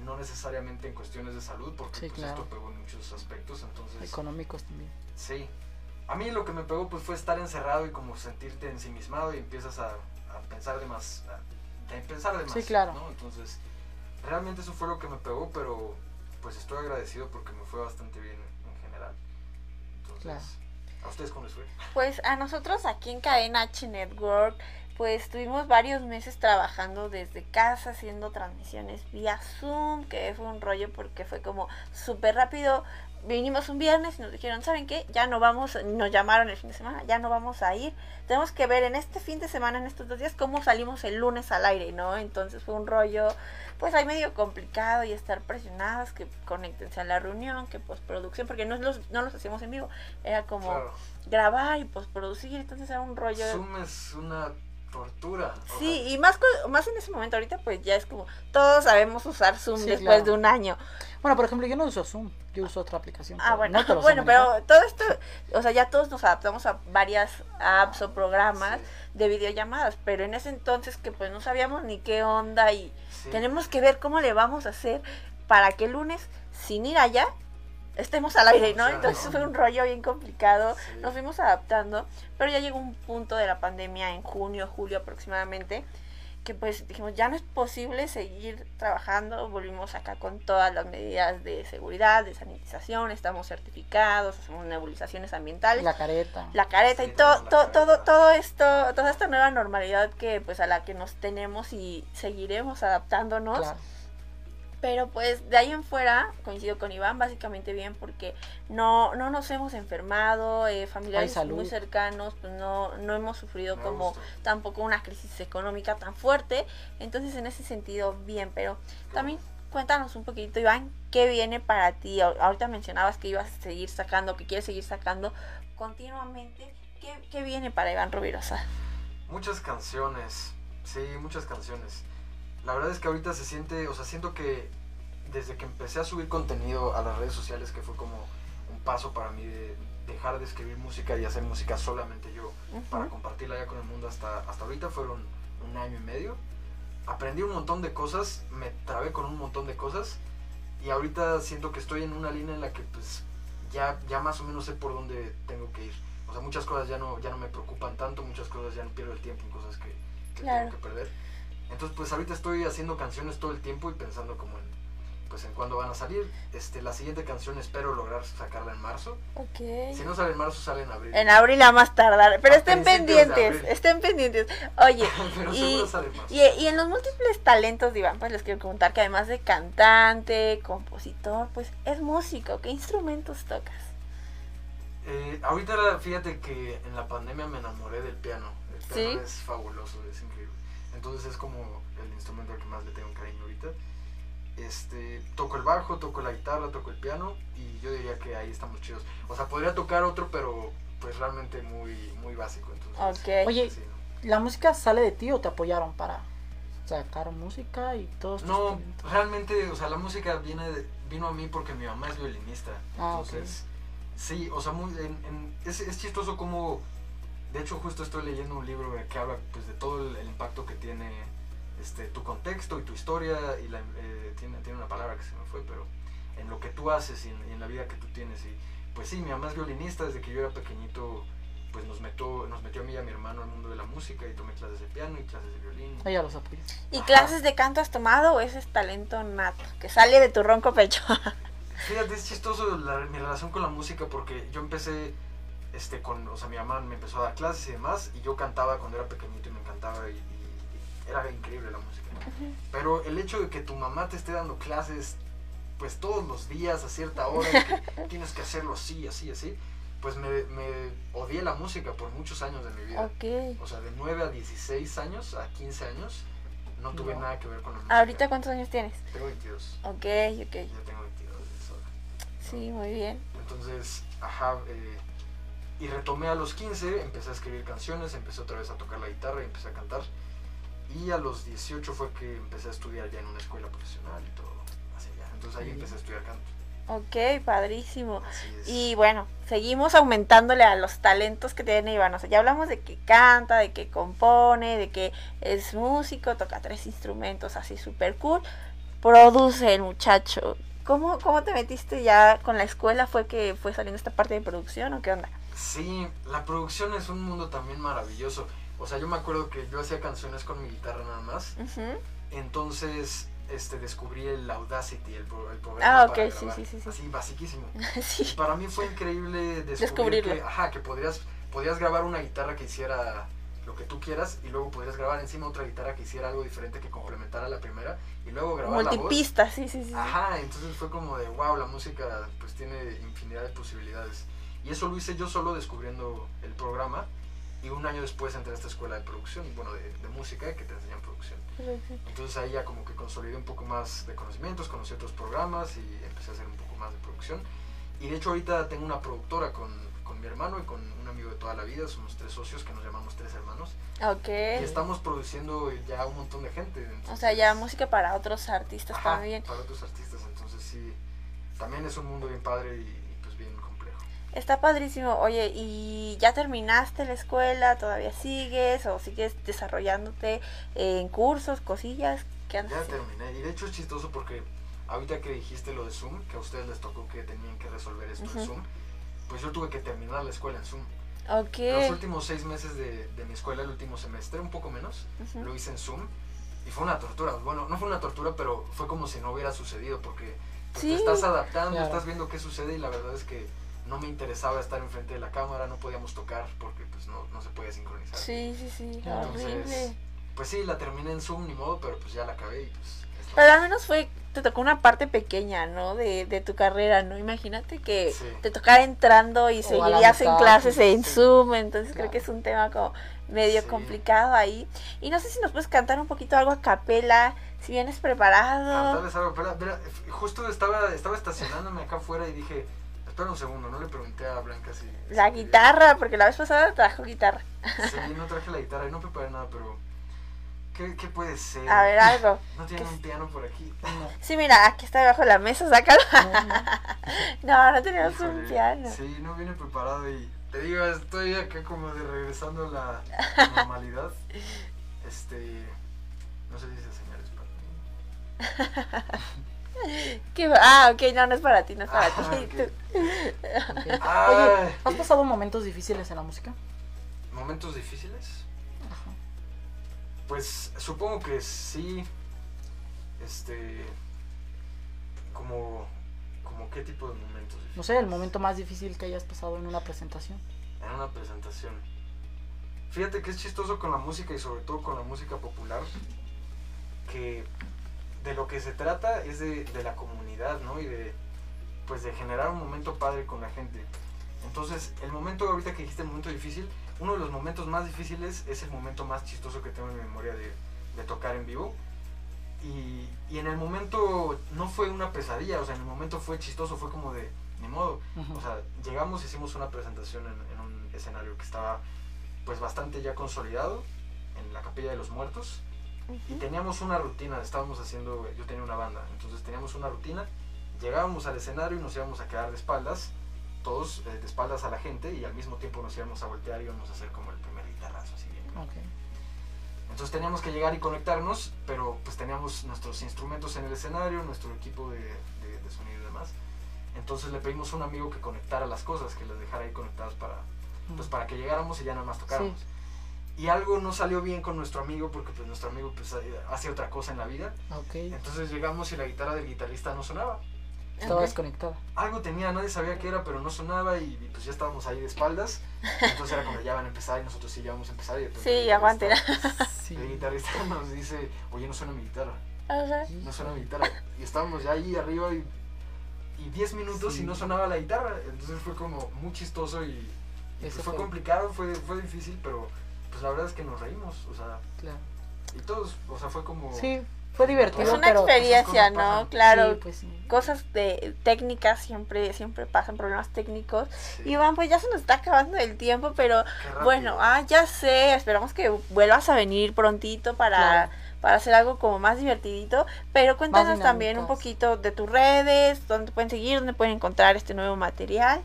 No necesariamente en cuestiones de salud, porque Sí, pues, claro. esto pegó en muchos aspectos. Entonces, Económicos también. Sí. A mí lo que me pegó pues fue estar encerrado y como sentirte ensimismado y empiezas a, a pensar de más, a, a pensar de más. Sí, claro. ¿no? Entonces, realmente eso fue lo que me pegó, pero pues estoy agradecido porque me fue bastante bien en general. Entonces, Claro. ¿a ustedes cómo les fue? Pues a nosotros aquí en Cadena H Network, pues tuvimos varios meses trabajando desde casa, haciendo transmisiones vía Zoom, que fue un rollo porque fue como súper rápido. Vinimos un viernes y nos dijeron, ¿saben qué? Ya no vamos, nos llamaron el fin de semana, ya no vamos a ir. Tenemos que ver en este fin de semana, en estos dos días, cómo salimos el lunes al aire, ¿no? Entonces fue un rollo, pues ahí medio complicado y estar presionadas, que conéctense a la reunión, que postproducción, porque no los, no los hacíamos en vivo, era como Claro. grabar y postproducir, entonces era un rollo. Zoom es una tortura. Sí, sea, y más, más en ese momento ahorita pues ya es como todos sabemos usar Zoom Sí, después claro. de un año. Bueno, por ejemplo, yo no uso Zoom, yo uso otra aplicación. Ah, bueno, no bueno, pero todo esto, o sea, ya todos nos adaptamos a varias apps o programas de videollamadas, pero en ese entonces que pues no sabíamos ni qué onda y sí. tenemos que ver cómo le vamos a hacer para que el lunes, sin ir allá, estemos al aire, ¿no? Entonces fue un rollo bien complicado, Sí. nos fuimos adaptando, pero ya llegó un punto de la pandemia en junio, julio aproximadamente, que pues dijimos, ya no es posible seguir trabajando, volvimos acá con todas las medidas de seguridad, de sanitización, estamos certificados, hacemos nebulizaciones ambientales La careta. la careta Sí, y todo, tenemos la todo, careta. todo, todo esto, toda esta nueva normalidad que pues a la que nos tenemos y seguiremos adaptándonos. Claro. Pero pues de ahí en fuera, coincido con Iván, básicamente bien porque no, no nos hemos enfermado, eh, familiares muy cercanos, pues no, no hemos sufrido Me como gusta. tampoco una crisis económica tan fuerte. Entonces en ese sentido, bien, pero también cuéntanos un poquito, Iván, ¿qué viene para ti? Ahor- Ahorita mencionabas que ibas a seguir sacando, que quieres seguir sacando continuamente. ¿Qué, qué viene para Iván Rubirosa? Muchas canciones, sí, muchas canciones. La verdad es que ahorita se siente, o sea, siento que desde que empecé a subir contenido a las redes sociales, que fue como un paso para mí de dejar de escribir música y hacer música solamente yo, para compartirla ya con el mundo hasta, hasta ahorita fueron un año y medio. aprendí un montón de cosas, me trabé con un montón de cosas y ahorita siento que estoy en una línea en la que pues ya, ya más o menos sé por dónde tengo que ir. O sea, muchas cosas ya no, ya no me preocupan tanto, muchas cosas ya no pierdo el tiempo en cosas que, que Claro. tengo que perder. Entonces pues ahorita estoy haciendo canciones todo el tiempo y pensando como en, pues en cuándo van a salir. Este, la siguiente canción espero lograr sacarla en marzo. Ok. Si no sale en marzo, sale en abril. En abril a más tardar. Pero A estén pendientes, estén pendientes. Oye, Pero y, sale en marzo. y, y en los múltiples talentos de Iván, pues les quiero preguntar que además de cantante, compositor, pues es músico. ¿Qué instrumentos tocas? Eh, ahorita fíjate que en la pandemia me enamoré del piano. El piano ¿Sí? es fabuloso, es increíble. Entonces es como el instrumento al que más le tengo cariño ahorita. Este, toco el bajo, toco la guitarra, toco el piano y yo diría que ahí estamos chidos. O sea, podría tocar otro, pero pues realmente muy, muy básico. Entonces, Ok. Oye, sí, ¿la música sale de ti o te apoyaron para sacar música y todo esto? No, realmente, o sea, la música viene de- vino a mí porque mi mamá es violinista. Ah, entonces, sí, o sea, muy, en- en- es, es chistoso como, de hecho, justo estoy leyendo un libro que habla pues, de todo el, el impacto que tiene este, tu contexto y tu historia, y la, eh, tiene, tiene una palabra que se me fue, pero en lo que tú haces y en, y en la vida que tú tienes. Y pues sí, mi mamá es violinista, desde que yo era pequeñito, pues nos metió, nos metió a mí y a mi hermano al mundo de la música y tomé clases de piano y clases de violín. Ella los. ¿Y clases de canto has tomado o ese es talento nato que sale de tu ronco pecho? Fíjate, es chistoso la- mi relación con la música porque yo empecé, este, con, o sea, mi mamá me empezó a dar clases y demás, y yo cantaba cuando era pequeñito y me encantaba y, y- y era increíble la música. Pero el hecho de que tu mamá te esté dando clases, pues todos los días a cierta hora, que tienes que hacerlo así, así, así, pues me, me odié la música por muchos años de mi vida. Ok. O sea, de 9 a 16 años, a 15 años, no tuve No. nada que ver con la música. ¿Ahorita cuántos años tienes? Tengo 22. Ok, ok. Ya tengo 22 de eso. Sí, muy bien. Entonces, ajá, eh, y retomé a los 15, empecé a escribir canciones, empecé otra vez a tocar la guitarra y empecé a cantar. Y a los 18 fue que empecé a estudiar ya en una escuela profesional y todo. Así ya. Entonces ahí empecé a estudiar canto. Ok, padrísimo. Y bueno, seguimos aumentándole a los talentos que tiene Iván. O sea, ya hablamos de que canta, de que compone, de que es músico, toca tres instrumentos así súper cool. Produce el muchacho. ¿Cómo, ¿Cómo te metiste ya con la escuela? ¿Fue que fue saliendo esta parte de producción o qué onda? Sí, la producción es un mundo también maravilloso. O sea, yo me acuerdo que yo hacía canciones con mi guitarra nada más. Entonces, este, descubrí el Audacity, el, pro- el programa Ah, ok, para sí, grabar. sí, sí, sí. Así, basiquísimo. Sí. Y para mí fue increíble descubrir Descubrirlo. que, ajá, que podrías, podías grabar una guitarra que hiciera lo que tú quieras y luego podrías grabar encima otra guitarra que hiciera algo diferente que complementara la primera y luego grabar la voz. Multipista, sí, sí. sí. Ajá, entonces fue como de, wow, la música pues tiene infinidad de posibilidades. Y eso lo hice yo solo descubriendo el programa y un año después entré a esta escuela de producción, bueno, de, de música que te enseñan producción. Entonces ahí ya como que consolidé un poco más de conocimientos, conocí otros programas y empecé a hacer un poco más de producción. Y de hecho ahorita tengo una productora con, con mi hermano y con un amigo de toda la vida, somos tres socios que nos llamamos Tres Hermanos. Ok. Y estamos produciendo ya un montón de gente. O sea, ya música para otros artistas Ajá, también. Para otros artistas, entonces sí, también es un mundo bien padre y, y, pues bien complejo. Está padrísimo. Oye, ¿y ya terminaste la escuela? ¿Todavía sigues? ¿O sigues desarrollándote en cursos, cosillas? ¿Qué andas Ya haciendo? terminé. Y de hecho es chistoso porque ahorita que dijiste lo de Zoom, que a ustedes les tocó que tenían que resolver esto en. Zoom, pues yo tuve que terminar la escuela en Zoom. Ok. Los últimos seis meses de, de mi escuela, el último semestre, un poco menos, lo hice en Zoom. Y fue una tortura. Bueno, no fue una tortura, pero fue como si no hubiera sucedido porque pues, Sí. te estás adaptando, Claro. estás viendo qué sucede y la verdad es que no me interesaba estar enfrente de la cámara, no podíamos tocar porque pues no, no se puede sincronizar. Sí, sí, sí. Entonces, Horrible. pues sí, la terminé en Zoom, ni modo, pero pues ya la acabé y pues... Pero al menos fue, te tocó una parte pequeña, ¿no? De, de tu carrera, ¿no? Imagínate que Sí. te tocara entrando y O seguirías en clases sí, en sí. Zoom, entonces creo que es un tema como medio Sí. complicado ahí. Y no sé si nos puedes cantar un poquito algo a capela, si vienes preparado. Cantarles algo, espera, espera, f- justo estaba, estaba estacionándome acá afuera y dije, espera un segundo, no le pregunté a Blanca si... La si quería- guitarra, porque la vez pasada trajo guitarra. Sí, no traje la guitarra y no preparé nada, pero... ¿Qué, qué puede ser? A ver, algo. ¿No tiene un piano por aquí? Sí, mira, aquí está debajo de la mesa, sácalo. No, no tenemos un Híjole, piano. Sí, no viene preparado y te digo, estoy acá como de regresando a la normalidad. Este, no sé si se ¿Qué- Ah, ok, no, no es para ti, no es para Ah, ti. ok. Tú- Ah, Oye, ¿has pasado momentos difíciles en la música? ¿Momentos difíciles? Pues supongo que sí. Este. Como. Como qué tipo de momentos difíciles? No sé, el momento más difícil que hayas pasado en una presentación. En una presentación. Fíjate que es chistoso con la música y sobre todo con la música popular. Que de lo que se trata es de, de la comunidad, ¿no? Y de. Pues de generar un momento padre con la gente. Entonces, el momento, ahorita que dijiste el momento difícil, uno de los momentos más difíciles es el momento más chistoso que tengo en mi memoria de, de tocar en vivo. Y, y en el momento no fue una pesadilla, o sea, en el momento fue chistoso, fue como de, ni modo. O sea, llegamos, hicimos una presentación en, en un escenario que estaba pues bastante ya consolidado, en la Capilla de los Muertos. Y teníamos una rutina, estábamos haciendo, yo tenía una banda, entonces teníamos una rutina, llegábamos al escenario y nos íbamos a quedar de espaldas, todos eh, de espaldas a la gente y al mismo tiempo nos íbamos a voltear y íbamos a hacer como el primer guitarrazo así bien. Ok. Entonces teníamos que llegar y conectarnos, pero pues teníamos nuestros instrumentos en el escenario, nuestro equipo de, de- de sonido y demás. Entonces le pedimos a un amigo que conectara las cosas, que las dejara ahí conectadas para, pues, para que llegáramos y ya nada más tocáramos. Y algo no salió bien con nuestro amigo porque pues nuestro amigo pues hace otra cosa en la vida. Ok. Entonces llegamos y la guitarra del guitarrista no sonaba. Estaba desconectada. Algo tenía, nadie sabía qué era, pero no sonaba y, y, pues ya estábamos ahí de espaldas. Entonces era como ya van a empezar y nosotros sí ya vamos a empezar. Y Sí, aguante. Sí. El guitarrista nos dice, oye, no suena mi guitarra, Ajá. no suena mi guitarra. Y estábamos ya ahí arriba y, y 10 minutos Sí. y no sonaba la guitarra. Entonces fue como muy chistoso y, y, pues, fue, fue- complicado, fue, fue difícil, pero pues la verdad es que nos reímos, o sea, Claro. y todos, o sea, fue como... Sí, fue divertido, Es una pero... experiencia, pasan. ¿no? Claro. Sí, pues sí. Cosas de técnicas siempre siempre pasan problemas técnicos. Sí. Iván, pues ya se nos está acabando el tiempo, pero bueno, ah, ya sé, esperamos que vuelvas a venir prontito para Claro. para hacer algo como más divertidito, pero cuéntanos también un poquito de tus redes, dónde te pueden seguir, dónde pueden encontrar este nuevo material.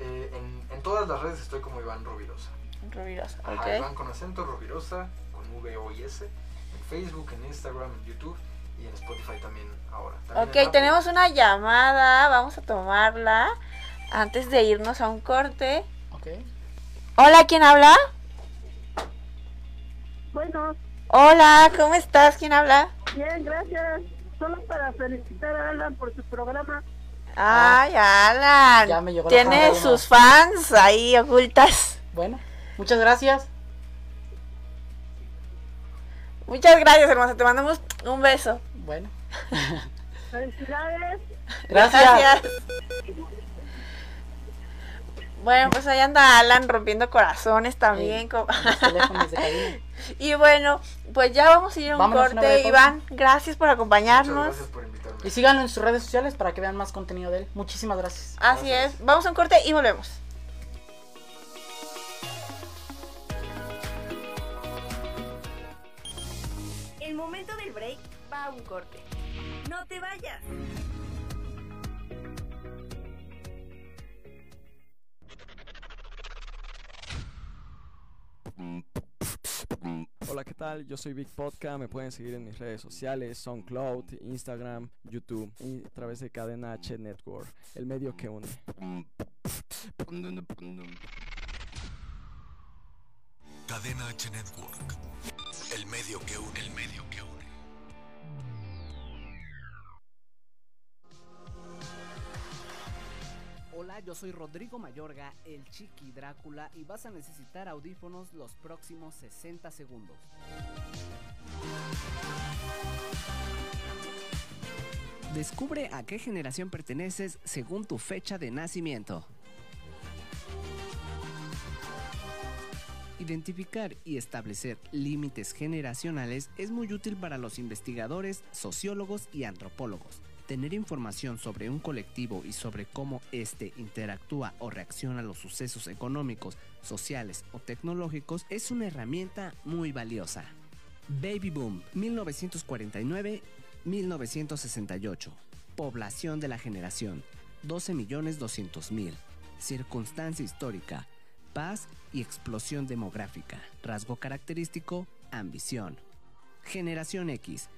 Eh, en, en todas las redes estoy como Iván Rovirosa. Rubirosa, Ajá, ok. Iván con acento, Rovirosa, con V, O y S. En Facebook, en Instagram, en YouTube y en Spotify también ahora. También Ok, tenemos una llamada, vamos a tomarla antes de irnos a un corte. Ok. Hola, ¿quién habla? Bueno, Hola, ¿cómo estás? ¿Quién habla? bien, gracias. Solo para felicitar a Alan por su programa. Ay, Alan. Ya me llegó la Tiene sus fans ahí ocultas. Bueno, muchas gracias. Muchas gracias, hermosa. Te mandamos un beso. Bueno, Felicidades. gracias. Bueno, pues ahí anda Alan rompiendo corazones también. y bueno, pues ya vamos a ir a un Vámonos corte. Iván, gracias por Muchas acompañarnos. gracias por invitarme. Y síganlo en sus redes sociales para que vean más contenido de él. Muchísimas gracias. Así Gracias. es. Vamos a un corte y volvemos. A un corte. No te vayas. Hola, ¿qué tal? Yo soy Big Podcast. Me pueden seguir en mis redes sociales, SoundCloud, Instagram, YouTube y a través de Cadena H Network, el medio que une. Cadena H Network. El medio que une. El medio que une. Hola, yo soy Rodrigo Mayorga, el Chiqui Drácula, y vas a necesitar audífonos los próximos 60 segundos. Descubre a qué generación perteneces según tu fecha de nacimiento. Identificar y establecer límites generacionales es muy útil para los investigadores, sociólogos y antropólogos. Tener información sobre un colectivo y sobre cómo éste interactúa o reacciona a los sucesos económicos, sociales o tecnológicos es una herramienta muy valiosa. Baby Boom 1949-1968. Población de la generación 12.200.000. Circunstancia histórica. Paz y explosión demográfica. Rasgo característico, ambición. Generación X.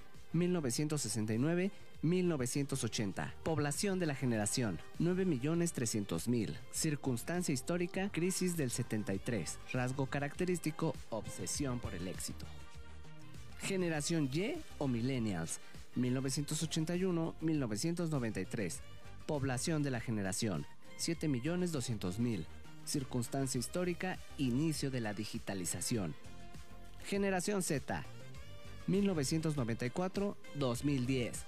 1969-1980. Población de la generación, 9.300.000. Circunstancia histórica, crisis del 73. Rasgo característico, obsesión por el éxito. Generación Y o Millennials, 1981-1993. Población de la generación, 7.200.000. Circunstancia histórica, inicio de la digitalización. Generación Z, 1994-2010.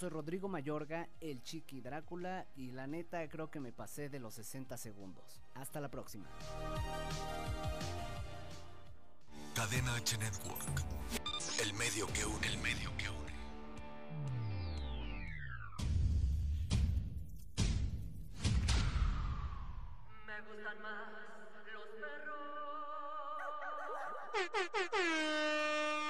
Soy Rodrigo Mayorga, el Chiqui Drácula, y la neta creo que me pasé de los 60 segundos. Hasta la próxima. Cadena H Network. El medio que une, el medio que une. Me gustan más los perros.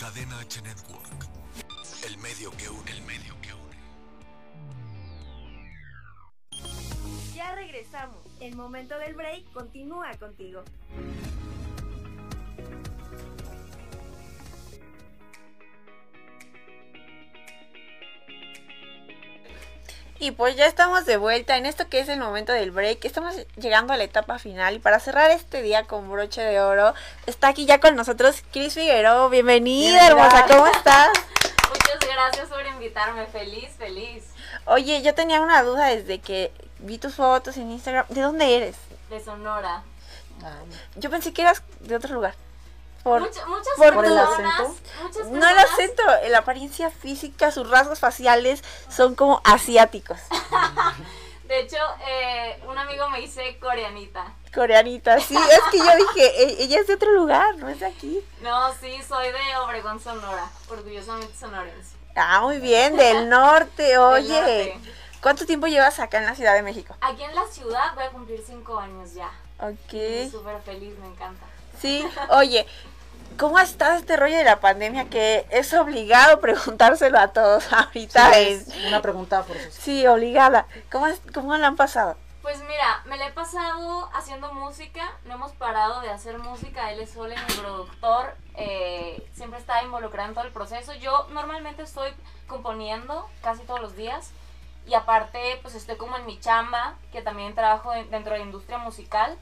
Cadena H Network. El medio que une, el medio que une. Ya regresamos. El momento del break continúa contigo. Y pues ya estamos de vuelta en esto que es el momento del break. Estamos llegando a la etapa final y para cerrar este día con broche de oro está aquí ya con nosotros Cris Figueroa. Bienvenida, Bienvenida. hermosa, ¿cómo estás? Muchas gracias por invitarme, feliz, feliz. Oye, yo tenía una duda desde que vi tus fotos en Instagram. ¿De dónde eres? De Sonora. Yo pensé que eras de otro lugar. Por, Mucha- muchas por personas, muchas No el personas- acento, la apariencia física, sus rasgos faciales son como asiáticos. De hecho, eh, un amigo me dice coreanita. Coreanita, sí, es que yo dije, "E- ella es de otro lugar, no es de aquí. No, sí, soy de Obregón, Sonora. Orgullosamente sonorense. Ah, muy bien, del norte, oye. norte. ¿Cuánto tiempo llevas acá en la Ciudad de México? Aquí en la ciudad voy a cumplir cinco años ya. Ok. Súper feliz, me encanta. Sí, oye, ¿cómo ha estado este rollo de la pandemia que es obligado preguntárselo a todos ahorita? Sí, es una pregunta por eso. Sí, obligada. ¿Cómo, es- ¿Cómo la han pasado? Pues mira, me la he pasado haciendo música, no hemos parado de hacer música, él es solo mi productor, eh, siempre está involucrado en todo el proceso. Yo normalmente estoy componiendo casi todos los días y aparte pues estoy como en mi chamba, que también trabajo en- dentro de la industria musical.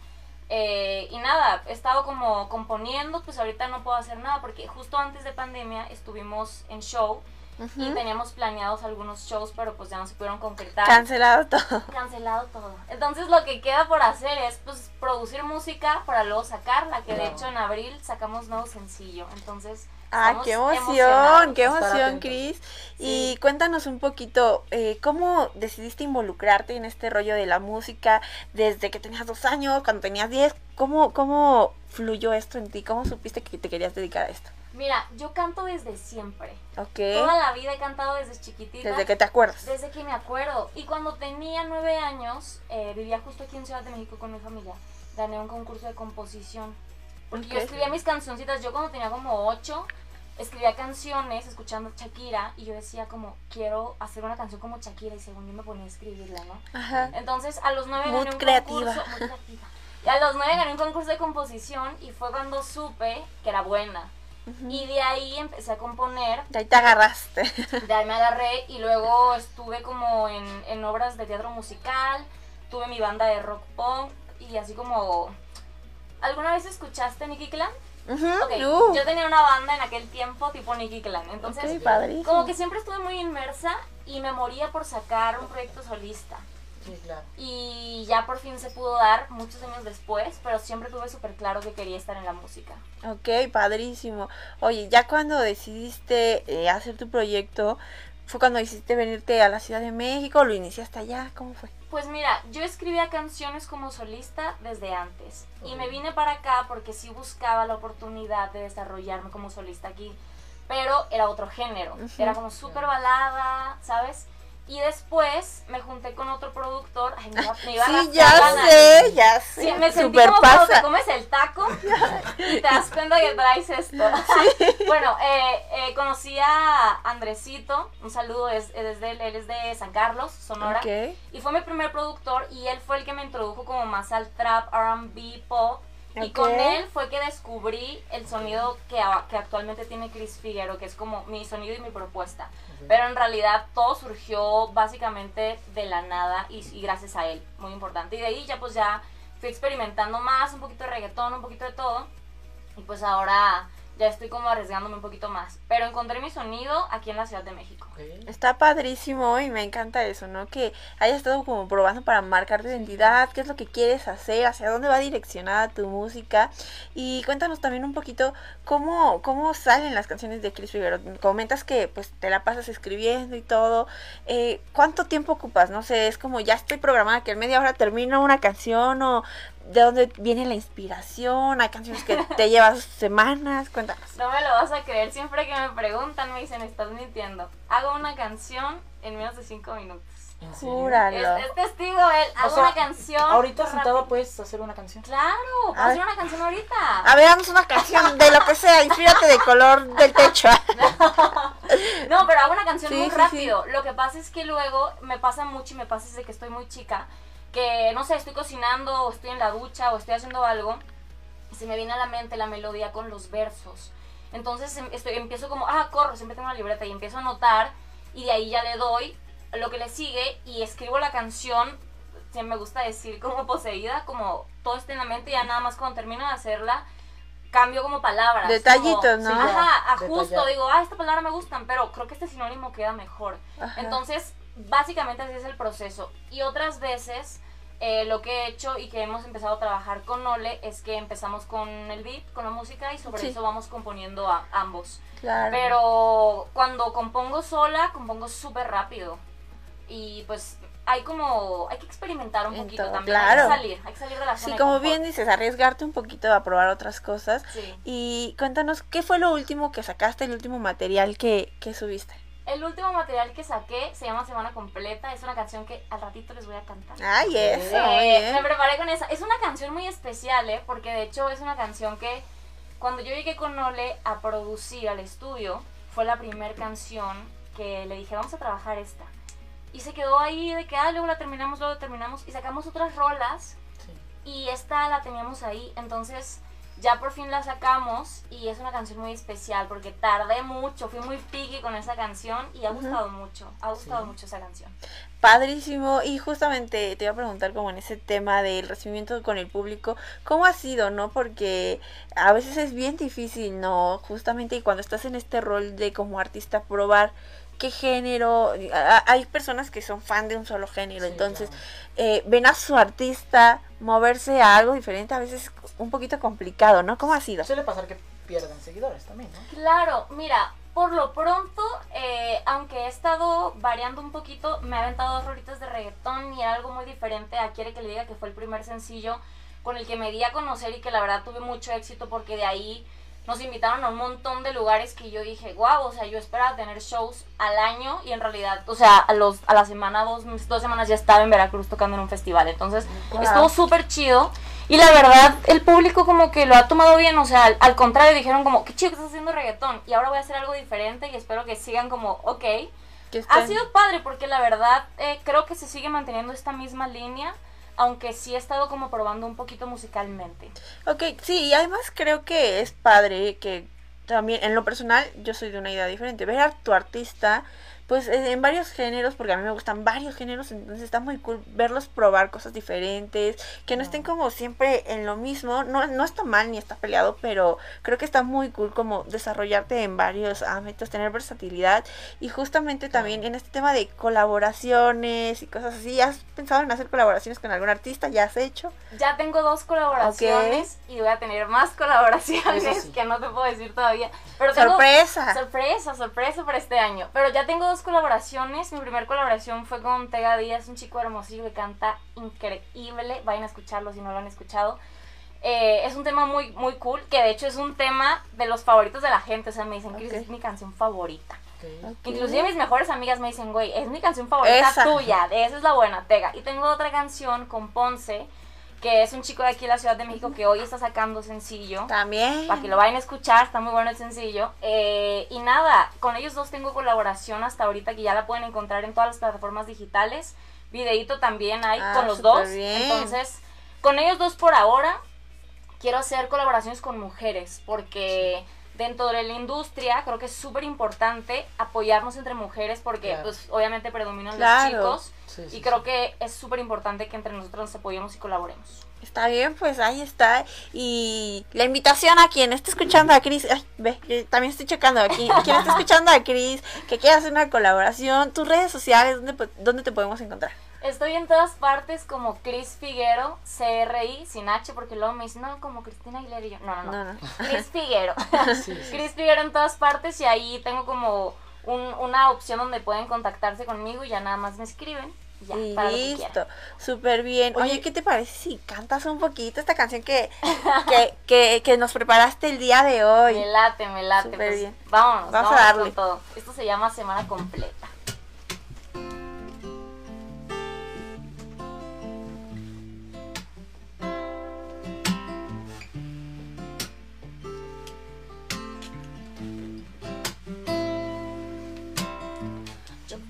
Eh, y nada, he estado como componiendo, pues ahorita no puedo hacer nada porque justo antes de pandemia estuvimos en show y teníamos planeados algunos shows, pero pues ya no se pudieron concretar. Cancelado todo. Cancelado todo. Entonces lo que queda por hacer es pues producir música para luego sacarla, que de hecho en abril sacamos nuevo sencillo. Entonces, Ah, qué emoción, qué emoción, Cris. Y cuéntanos un poquito, eh, ¿cómo decidiste involucrarte en este rollo de la música desde que tenías dos años, cuando tenías diez? ¿Cómo, cómo fluyó esto en ti? ¿Cómo supiste que te querías dedicar a esto? Mira, yo canto desde siempre. Ok. Toda la vida he cantado desde chiquitita. Desde que te acuerdas. Desde que me acuerdo. Y cuando tenía nueve años, eh, vivía justo aquí en Ciudad de México con mi familia. Gané un concurso de composición. Porque yo Ok. escribía mis cancioncitas. Yo cuando tenía como ocho, escribía canciones escuchando Shakira. Y yo decía como, quiero hacer una canción como Shakira. Y según yo me ponía a escribirla, ¿no? Ajá. Entonces a los nueve gané un creativa. concurso. Muy creativa. Y a los nueve gané un concurso de composición. Y fue cuando supe que era buena. Y de ahí empecé a componer. De ahí te agarraste. De ahí me agarré y luego estuve como en, en obras de teatro musical, tuve mi banda de rock punk y así como... ¿Alguna vez escuchaste Nicky Clan? Ujú, Ok, uh. Yo tenía una banda en aquel tiempo tipo Nicky Clan, entonces como que siempre estuve muy inmersa y me moría por sacar un proyecto solista. Sí, claro. Y ya por fin se pudo dar muchos años después, pero siempre tuve súper claro que quería estar en la música. Ok, padrísimo. Oye, ya cuando decidiste eh, hacer tu proyecto, ¿fue cuando decidiste venirte a la Ciudad de México? ¿Lo iniciaste allá? ¿Cómo fue? Pues mira, yo escribía canciones como solista desde antes y me vine para acá porque sí buscaba la oportunidad de desarrollarme como solista aquí, pero era otro género, era como súper balada, ¿sabes? Y después me junté con otro productor, ay, me iba, me iba a Sí, rascar ya sé, ya sé. Sí, me sentí como cuando te pasa. comes el taco y te das cuenta que traes esto. bueno, eh, eh, conocí a Andresito, un saludo es- es desde él, él es de San Carlos, Sonora. Ok. Y fue mi primer productor y él fue el que me introdujo como más al trap, R&B, pop. Y Ok. con él fue que descubrí el sonido que, actualmente tiene Chris Figuero, que es como mi sonido y mi propuesta. Pero en realidad todo surgió básicamente de la nada y, y gracias a él, muy importante. Y de ahí ya pues ya fui experimentando más, un poquito de reggaetón, un poquito de todo. Y pues ahora ya estoy como arriesgándome un poquito más. Pero encontré mi sonido aquí en la Ciudad de México. Está padrísimo y me encanta eso, ¿no? Que hayas estado como probando para marcar tu identidad, qué es lo que quieres hacer, hacia dónde va direccionada tu música. Y cuéntanos también un poquito cómo, cómo salen las canciones de Chris Figueroa. Comentas que pues te la pasas escribiendo y todo. Eh, ¿Cuánto tiempo ocupas? No sé, es como ya estoy programada que en media hora termino una canción o de dónde viene la inspiración. Hay canciones que te llevas semanas. Cuéntanos. No me lo vas a creer, siempre que me preguntan me dicen, estás mintiendo. Hago una canción en menos de cinco minutos. Júralo. Es, es testigo él, O hago sea, una canción. Ahorita sentado rápido. puedes hacer una canción. Claro, A puedo hacer una canción ahorita. A ver, hagamos una canción de lo que sea. Inspírate de color del techo. No, pero hago una canción Sí, muy sí, rápido. Lo que pasa es que luego me pasa mucho y me pasa desde que estoy muy chica, que no sé, estoy cocinando o estoy en la ducha o estoy haciendo algo y se me viene a la mente la melodía con los versos. Entonces em- estoy, empiezo como, ah, corro, siempre tengo una libreta y empiezo a anotar y de ahí ya le doy lo que le sigue y escribo la canción, se me gusta decir como poseída, como todo está en la mente y ya nada más cuando termino de hacerla cambio como palabras. Detallitos, como- ¿no? Ajá, ajusto, Detallar. digo, ah, esta palabra me gustan, pero creo que este sinónimo queda mejor. Ajá. Entonces, básicamente así es el proceso. Y otras veces, eh, lo que he hecho y que hemos empezado a trabajar con Ole es que empezamos con el beat, con la música y sobre Sí. eso vamos componiendo a ambos. Claro. Pero cuando compongo sola, compongo súper rápido. Y pues hay como, hay que experimentar un poquito todo, también. Hay claro. que salir, hay que salir de la zona Sí, como bien dices, arriesgarte un poquito a probar otras cosas. Sí. Y cuéntanos, ¿qué fue lo último que sacaste, el último material que, que subiste? El último material que saqué se llama Semana Completa. Es una canción que al ratito les voy a cantar. Ay, eso, Eh. Me preparé con esa. Es una canción muy especial, ¿eh? Porque de hecho es una canción que cuando yo llegué con Ole a producir al estudio, fue la primera canción que le dije, vamos a trabajar esta. Y se quedó ahí de que, ah, luego la terminamos, luego la terminamos. Y sacamos otras rolas. Y esta la teníamos ahí. Entonces ya por fin la sacamos y es una canción muy especial porque tardé mucho, fui muy picky con esa canción y ha gustado mucho, ha gustado mucho esa canción. Padrísimo. Y justamente te iba a preguntar como en ese tema del recibimiento con el público, ¿cómo ha sido, no? Porque a veces es bien difícil, ¿no? Justamente y cuando estás en este rol de como artista probar qué género, hay personas que son fan de un solo género, entonces eh, ven a su artista moverse a algo diferente, a veces es un poquito complicado, ¿no? ¿Cómo ha sido? Suele pasar que pierden seguidores también, ¿no? Claro, mira, por lo pronto, eh, aunque he estado variando un poquito, me ha aventado dos rolitas de reggaetón y era algo muy diferente a Quiere que le diga que fue el primer sencillo con el que me di a conocer y que la verdad tuve mucho éxito porque de ahí nos invitaron a un montón de lugares que yo dije, wow, o sea, yo esperaba tener shows al año y en realidad, o sea, a, los, a la semana, dos, dos semanas ya estaba en Veracruz tocando en un festival. Entonces, Wow. estuvo súper chido. Y la verdad, el público como que lo ha tomado bien, o sea, al, al contrario, dijeron como, qué chido que estás haciendo reggaetón. Y ahora voy a hacer algo diferente y espero que sigan como, ok. Ha sido padre porque la verdad eh, creo que se sigue manteniendo esta misma línea, aunque sí he estado como probando un poquito musicalmente. Ok, sí, y además creo que es padre que también, en lo personal, yo soy de una idea diferente. Ver a tu artista pues en varios géneros, porque a mí me gustan varios géneros, entonces está muy cool verlos probar cosas diferentes, que no estén como siempre en lo mismo, no, no está mal ni está peleado, pero creo que está muy cool como desarrollarte en varios ámbitos, tener versatilidad y justamente también en este tema de colaboraciones y cosas así, ¿has pensado en hacer colaboraciones con algún artista? ¿Ya has hecho? Ya tengo dos colaboraciones y voy a tener más colaboraciones sí. que no te puedo decir todavía. Pero tengo- ¡Sorpresa! Sorpresa, sorpresa para este año. Pero ya tengo dos colaboraciones. Mi primer colaboración fue con Tega Díaz, un chico hermosillo que canta increíble. Vayan a escucharlo si no lo han escuchado. Eh, es un tema muy, muy cool, que de hecho es un tema de los favoritos de la gente. O sea, me dicen, Cris, es mi canción favorita. Inclusive mis mejores amigas me dicen, güey, es mi canción favorita Esa. tuya, de esa es la buena, Tega. Y tengo otra canción con Ponce, que es un chico de aquí de la Ciudad de México que hoy está sacando sencillo. También. Para que lo vayan a escuchar, está muy bueno el sencillo. Eh, y nada, con ellos dos tengo colaboración hasta ahorita que ya la pueden encontrar en todas las plataformas digitales. Videíto también hay Ah, con los dos. bien. Entonces, con ellos dos por ahora, quiero hacer colaboraciones con mujeres porque dentro de la industria creo que es súper importante apoyarnos entre mujeres porque Claro. pues obviamente predominan Claro. los chicos Sí, y sí, creo que es súper importante que entre nosotros nos apoyemos y colaboremos. Está bien, pues ahí está. Y la invitación a quien esté escuchando a Cris, ay, ve, también estoy checando aquí, quien esté escuchando a Cris, que quiera hacer una colaboración, tus redes sociales, ¿dónde, dónde te podemos encontrar? Estoy en todas partes como Cris Figuero, CRI, sin H, porque luego me dicen, no, como Cristina Aguilera y yo. No, no, no. No, no. Cris Figuero. Sí, sí. Cris Figuero en todas partes y ahí tengo como un- una opción donde pueden contactarse conmigo y ya nada más me escriben. Ya, listo, súper bien. Oye, Oye, ¿qué te parece si cantas un poquito esta canción que, que, que, que nos preparaste el día de hoy? Me late, me late. Súper pues, bien. Vámonos, Vamos a vámonos darle. con todo. Esto se llama Semana Completa.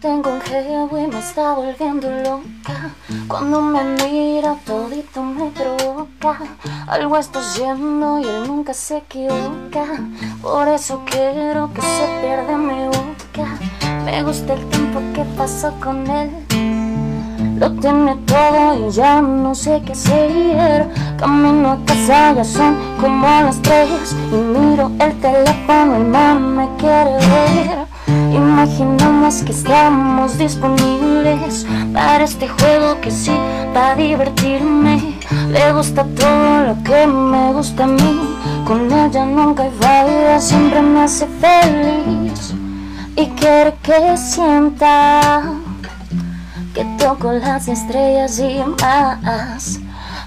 Tengo un jevo y me está volviendo loca. Cuando me mira todito me provoca. Algo está haciendo y él nunca se equivoca. Por eso quiero que se pierda mi boca. Me gusta el tiempo que paso con él. Lo tiene todo y ya no sé qué hacer. Camino a casa, ya son como las tres. Y miro el teléfono y no me quiere ver. Imaginamos que estamos disponibles para este juego que sí va a divertirme. Le gusta todo lo que me gusta a mí. Con ella nunca hay falla, siempre me hace feliz. Y quiere que sienta que toco las estrellas y más.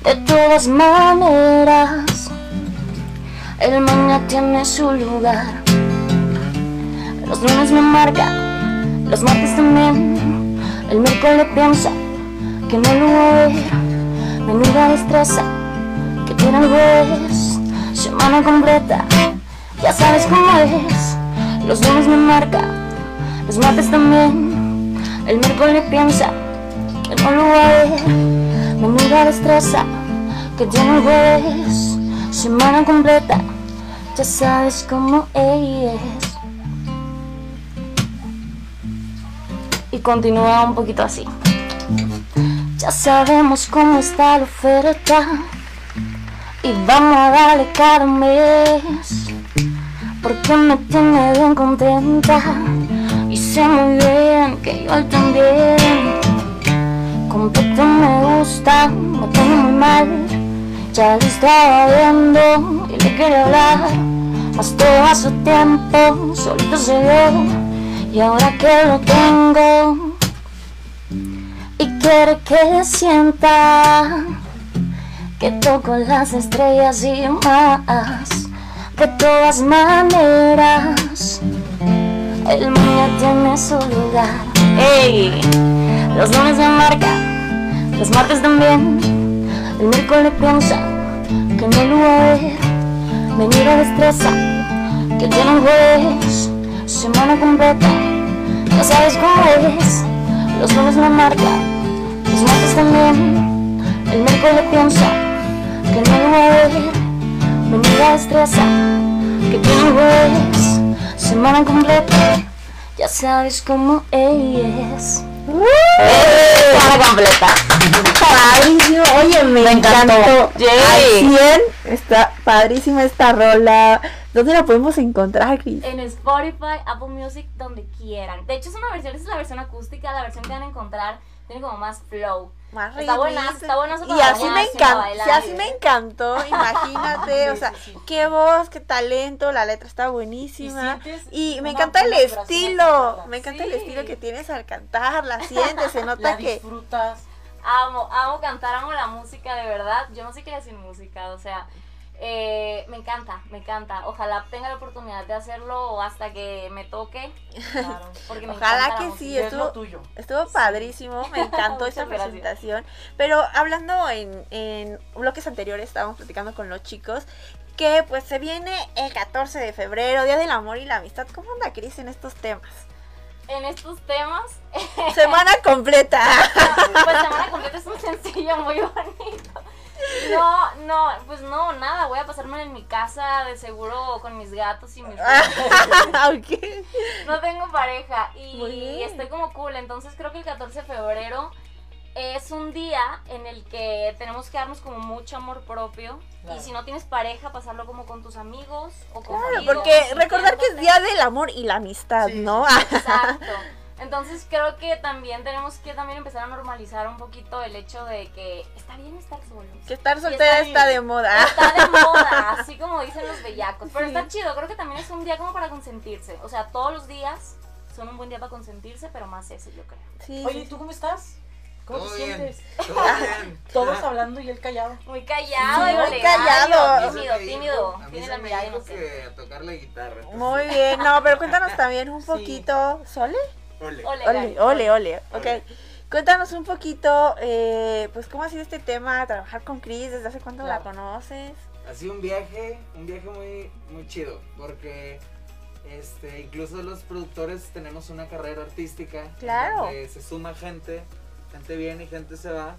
De todas maneras, el mañana tiene su lugar. Los lunes me marca, los martes también. El miércoles piensa que no lo voy. Menuda destreza que tiene el juez. Semana completa, ya sabes cómo es. Los lunes me marca, los martes también. El miércoles piensa que no lo voy. Menuda destreza que tiene el juez. Semana completa, ya sabes cómo es. Continúa un poquito así. Ya sabemos cómo está la oferta. Y vamos a darle cada mes. Porque me tiene bien contenta. Y sé muy bien que yo también. Completo me gusta, me tiene muy mal. Ya lo estaba viendo y le quería hablar. Mas todo a su tiempo, solito se dio. Y ahora que lo tengo y quiere que sienta que toco las estrellas y más. De todas maneras, el mío tiene su lugar. ¡Ey! Los lunes me marca, los martes también. El miércoles piensa que no lo voy a ver. Me mira destreza que tiene un juez. Semana completa, ya sabes cómo es. Los lunes me marca, los martes también. El miércoles piensa que no lo a ver. Me mira destreza que un juez. Semana completa, Ya sabes cómo ella es. Cara completa. Padrísimo. Oye, me, Me encantó. encantó. Yay. Al 100. Está padrísima esta rola. ¿Dónde la podemos encontrar, Cris? En Spotify, Apple Music, donde quieran. De hecho, es una versión, esa es la versión acústica, la versión que van a encontrar tiene como más flow. Más Está buena, está buena. Y así me encantó, sí, así me encantó, imagínate, o sea, qué voz, qué talento, la letra está buenísima y, me encanta el estilo, me encanta el estilo que tienes al cantar, la sientes, se nota La que disfrutas. Amo, amo cantar, amo la música, de verdad. Yo no sé qué sin música, o sea, eh, me encanta, me encanta. Ojalá tenga la oportunidad de hacerlo hasta que me toque. Porque me Ojalá que sí, estuvo, estuvo padrísimo, me encantó gracias. presentación. Pero hablando en, en bloques anteriores, estábamos platicando con los chicos que pues se viene el 14 de febrero, Día del Amor y la Amistad. ¿Cómo anda Cris en estos temas? En estos temas, Semana completa. pues Semana Completa es un sencillo muy bonito. No, no, pues no, nada, voy a pasarme en mi casa de seguro con mis gatos y mis No tengo pareja y estoy como cool, entonces creo que el 14 de febrero es un día en el que tenemos que darnos como mucho amor propio Claro. y si no tienes pareja pasarlo como con tus amigos o con Claro, amigos, porque recordar que es Día del Amor y la Amistad, ¿no? Exacto. Entonces creo que también tenemos que también empezar a normalizar un poquito el hecho de que está bien estar solos. Que estar soltera está de moda. Está de moda, así como dicen los bellacos. Pero Sí. está chido, creo que también es un día como para consentirse. O sea, todos los días son un buen día para consentirse, pero más ese yo creo. Oye, ¿tú cómo estás? ¿Cómo Todo te bien, sientes? todo bien. Todos hablando y él callado. Muy callado, Sí, muy callado. Tímido, tímido. A mí Tiene se la me mirada que a tocar la guitarra. Muy bien, no, pero cuéntanos también un poquito. ¿Sole? Ole. Ole, Ole, ole, ole. Ok. Cuéntanos un poquito, eh, pues, cómo ha sido este tema, trabajar con Chris, desde hace cuánto la conoces. Ha sido un viaje, un viaje muy, muy chido, porque este, incluso los productores tenemos una carrera artística. Claro. donde se suma gente, gente viene y gente se va.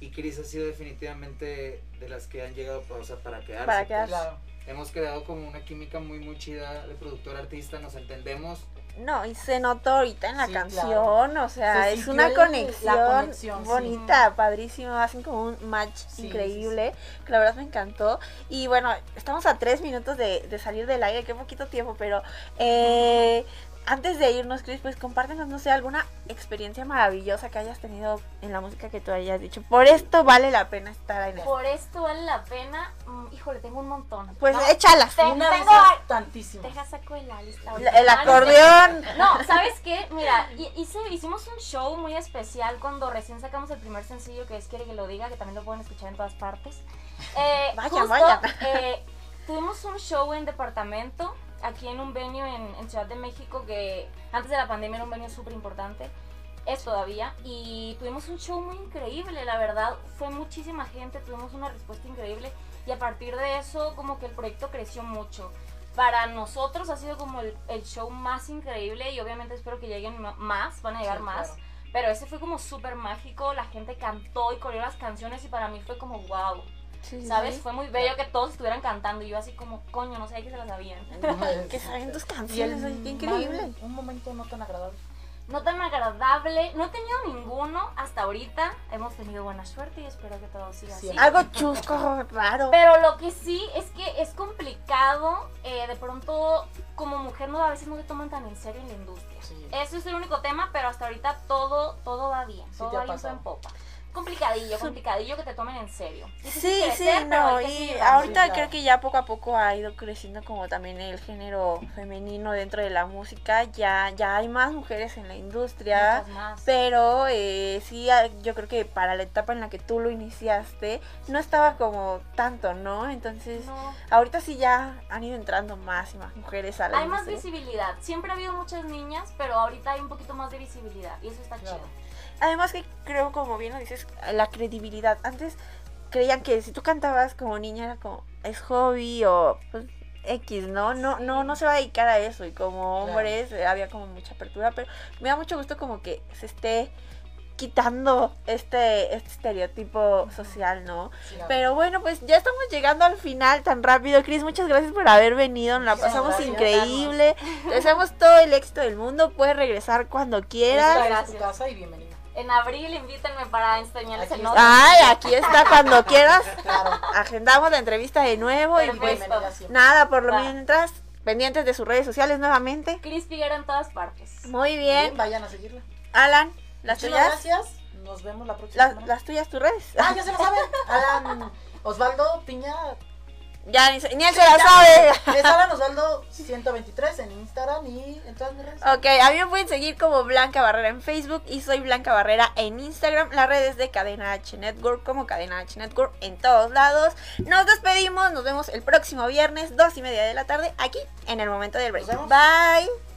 Y Chris ha sido definitivamente de las que han llegado o sea, para quedarse. Para pues. quedarse. Claro. Hemos creado como una química muy, muy chida de productor-artista, nos entendemos. No, y se notó ahorita en la Sí, canción, claro. o sea, Se es una conexión, sí. bonita, padrísimo, hacen como un match Sí, increíble, que la verdad me encantó. Y bueno, estamos a tres minutos de, de salir del aire, qué poquito tiempo, pero eh, antes de irnos, Chris, pues compártenos, no sé, alguna experiencia maravillosa que hayas tenido en la música que tú hayas dicho. Por esto vale la pena estar en esto. Por esto vale la pena. mm, híjole, tengo un montón. Pues No, échalas. te- Una tengo esas tantísimas. Deja saco el sé. acordeón. No, ¿sabes qué? Mira, hi- hice, hicimos un show muy especial cuando recién sacamos el primer sencillo que es Quiere que lo diga, que también lo pueden escuchar en todas partes. Eh, Vayan, justo, vayan. eh, tuvimos un show en departamento, aquí en un venue en, en Ciudad de México, que antes de la pandemia era un venue súper importante. Es todavía. Y tuvimos un show muy increíble, la verdad. Fue muchísima gente, tuvimos una respuesta increíble. Y a partir de eso, como que el proyecto creció mucho. Para nosotros ha sido como el, el show más increíble y obviamente espero que lleguen más, van a llegar Sí, más. claro. Pero ese fue como súper mágico, la gente cantó y coreó las canciones y para mí fue como wow. Sí, ¿Sabes? sí. Fue muy bello que todos estuvieran cantando y yo así como, coño, no sé que se la sabían. que saben tus canciones, el qué increíble. mal- un momento no tan agradable. No tan agradable, no he tenido ninguno hasta ahorita. Hemos tenido buena suerte y espero que todo siga así. Algo chusco, raro. Pero lo que sí es que es complicado, eh, de pronto como mujer no a veces no te toman tan en serio en la industria. Eso es el único tema, pero hasta ahorita todo todo va bien, todo va bien en popa. Complicadillo, complicadillo que te tomen en serio. Sí, sí, crecer, no, y ahorita creo que ya poco a poco ha ido creciendo como también el género femenino dentro de la música, ya, ya hay más mujeres en la industria, más. pero eh, sí, yo creo que para la etapa en la que tú lo iniciaste, no estaba como tanto, ¿no? Entonces, No. ahorita sí ya han ido entrando más y más mujeres a la Hay más visibilidad. Siempre ha habido muchas niñas, pero ahorita hay un poquito más de visibilidad y eso está chido. Además que creo, como bien lo dices, la credibilidad. Antes creían que si tú cantabas como niña era como, es hobby o pues, X, ¿no? No, no, no se va a dedicar a eso. Y como hombres eh, había como mucha apertura, pero me da mucho gusto como que se esté quitando este, este estereotipo social, ¿no? Sí, Pero bueno, pues ya estamos llegando al final tan rápido. Cris, muchas gracias por haber venido. Nos la pasamos gracias, increíble. Te deseamos todo el éxito del mundo. Puedes regresar cuando quieras. Gracias. tu casa y bienvenida. En abril invítenme para enseñarles Aquí el norte. Ay, aquí está cuando quieras. Claro. Agendamos la entrevista de nuevo y Perfecto. pues Bienvenida siempre. nada, por lo mientras, pendientes de sus redes sociales nuevamente. Cris Figuera en todas partes. Muy Bien, bien. vayan a seguirla. Alan, las Muchísimas tuyas. gracias. Nos vemos la próxima La- semana. las tuyas, tus redes. Ah, ya se lo saben. Alan Osvaldo Piña. Ya ni, se- ni él se la sabe. Es Alan Osvaldo 123 en Instagram y en todas mis redes. Ok, a mí me pueden seguir como Blanca Barrera en Facebook y soy Blanca Barrera en Instagram, las redes de Cadena H Network como Cadena H Network en todos lados. Nos despedimos, nos vemos el próximo viernes, dos y media de la tarde, aquí en el momento del break. Bye.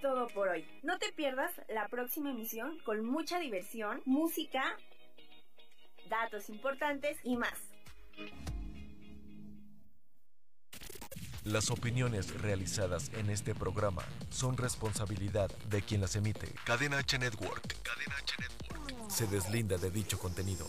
Todo por hoy. No te pierdas la próxima emisión con mucha diversión, música, datos importantes y más. Las opiniones realizadas en este programa son responsabilidad de quien las emite. Cadena H Network. Cadena H Network. Se deslinda de dicho contenido.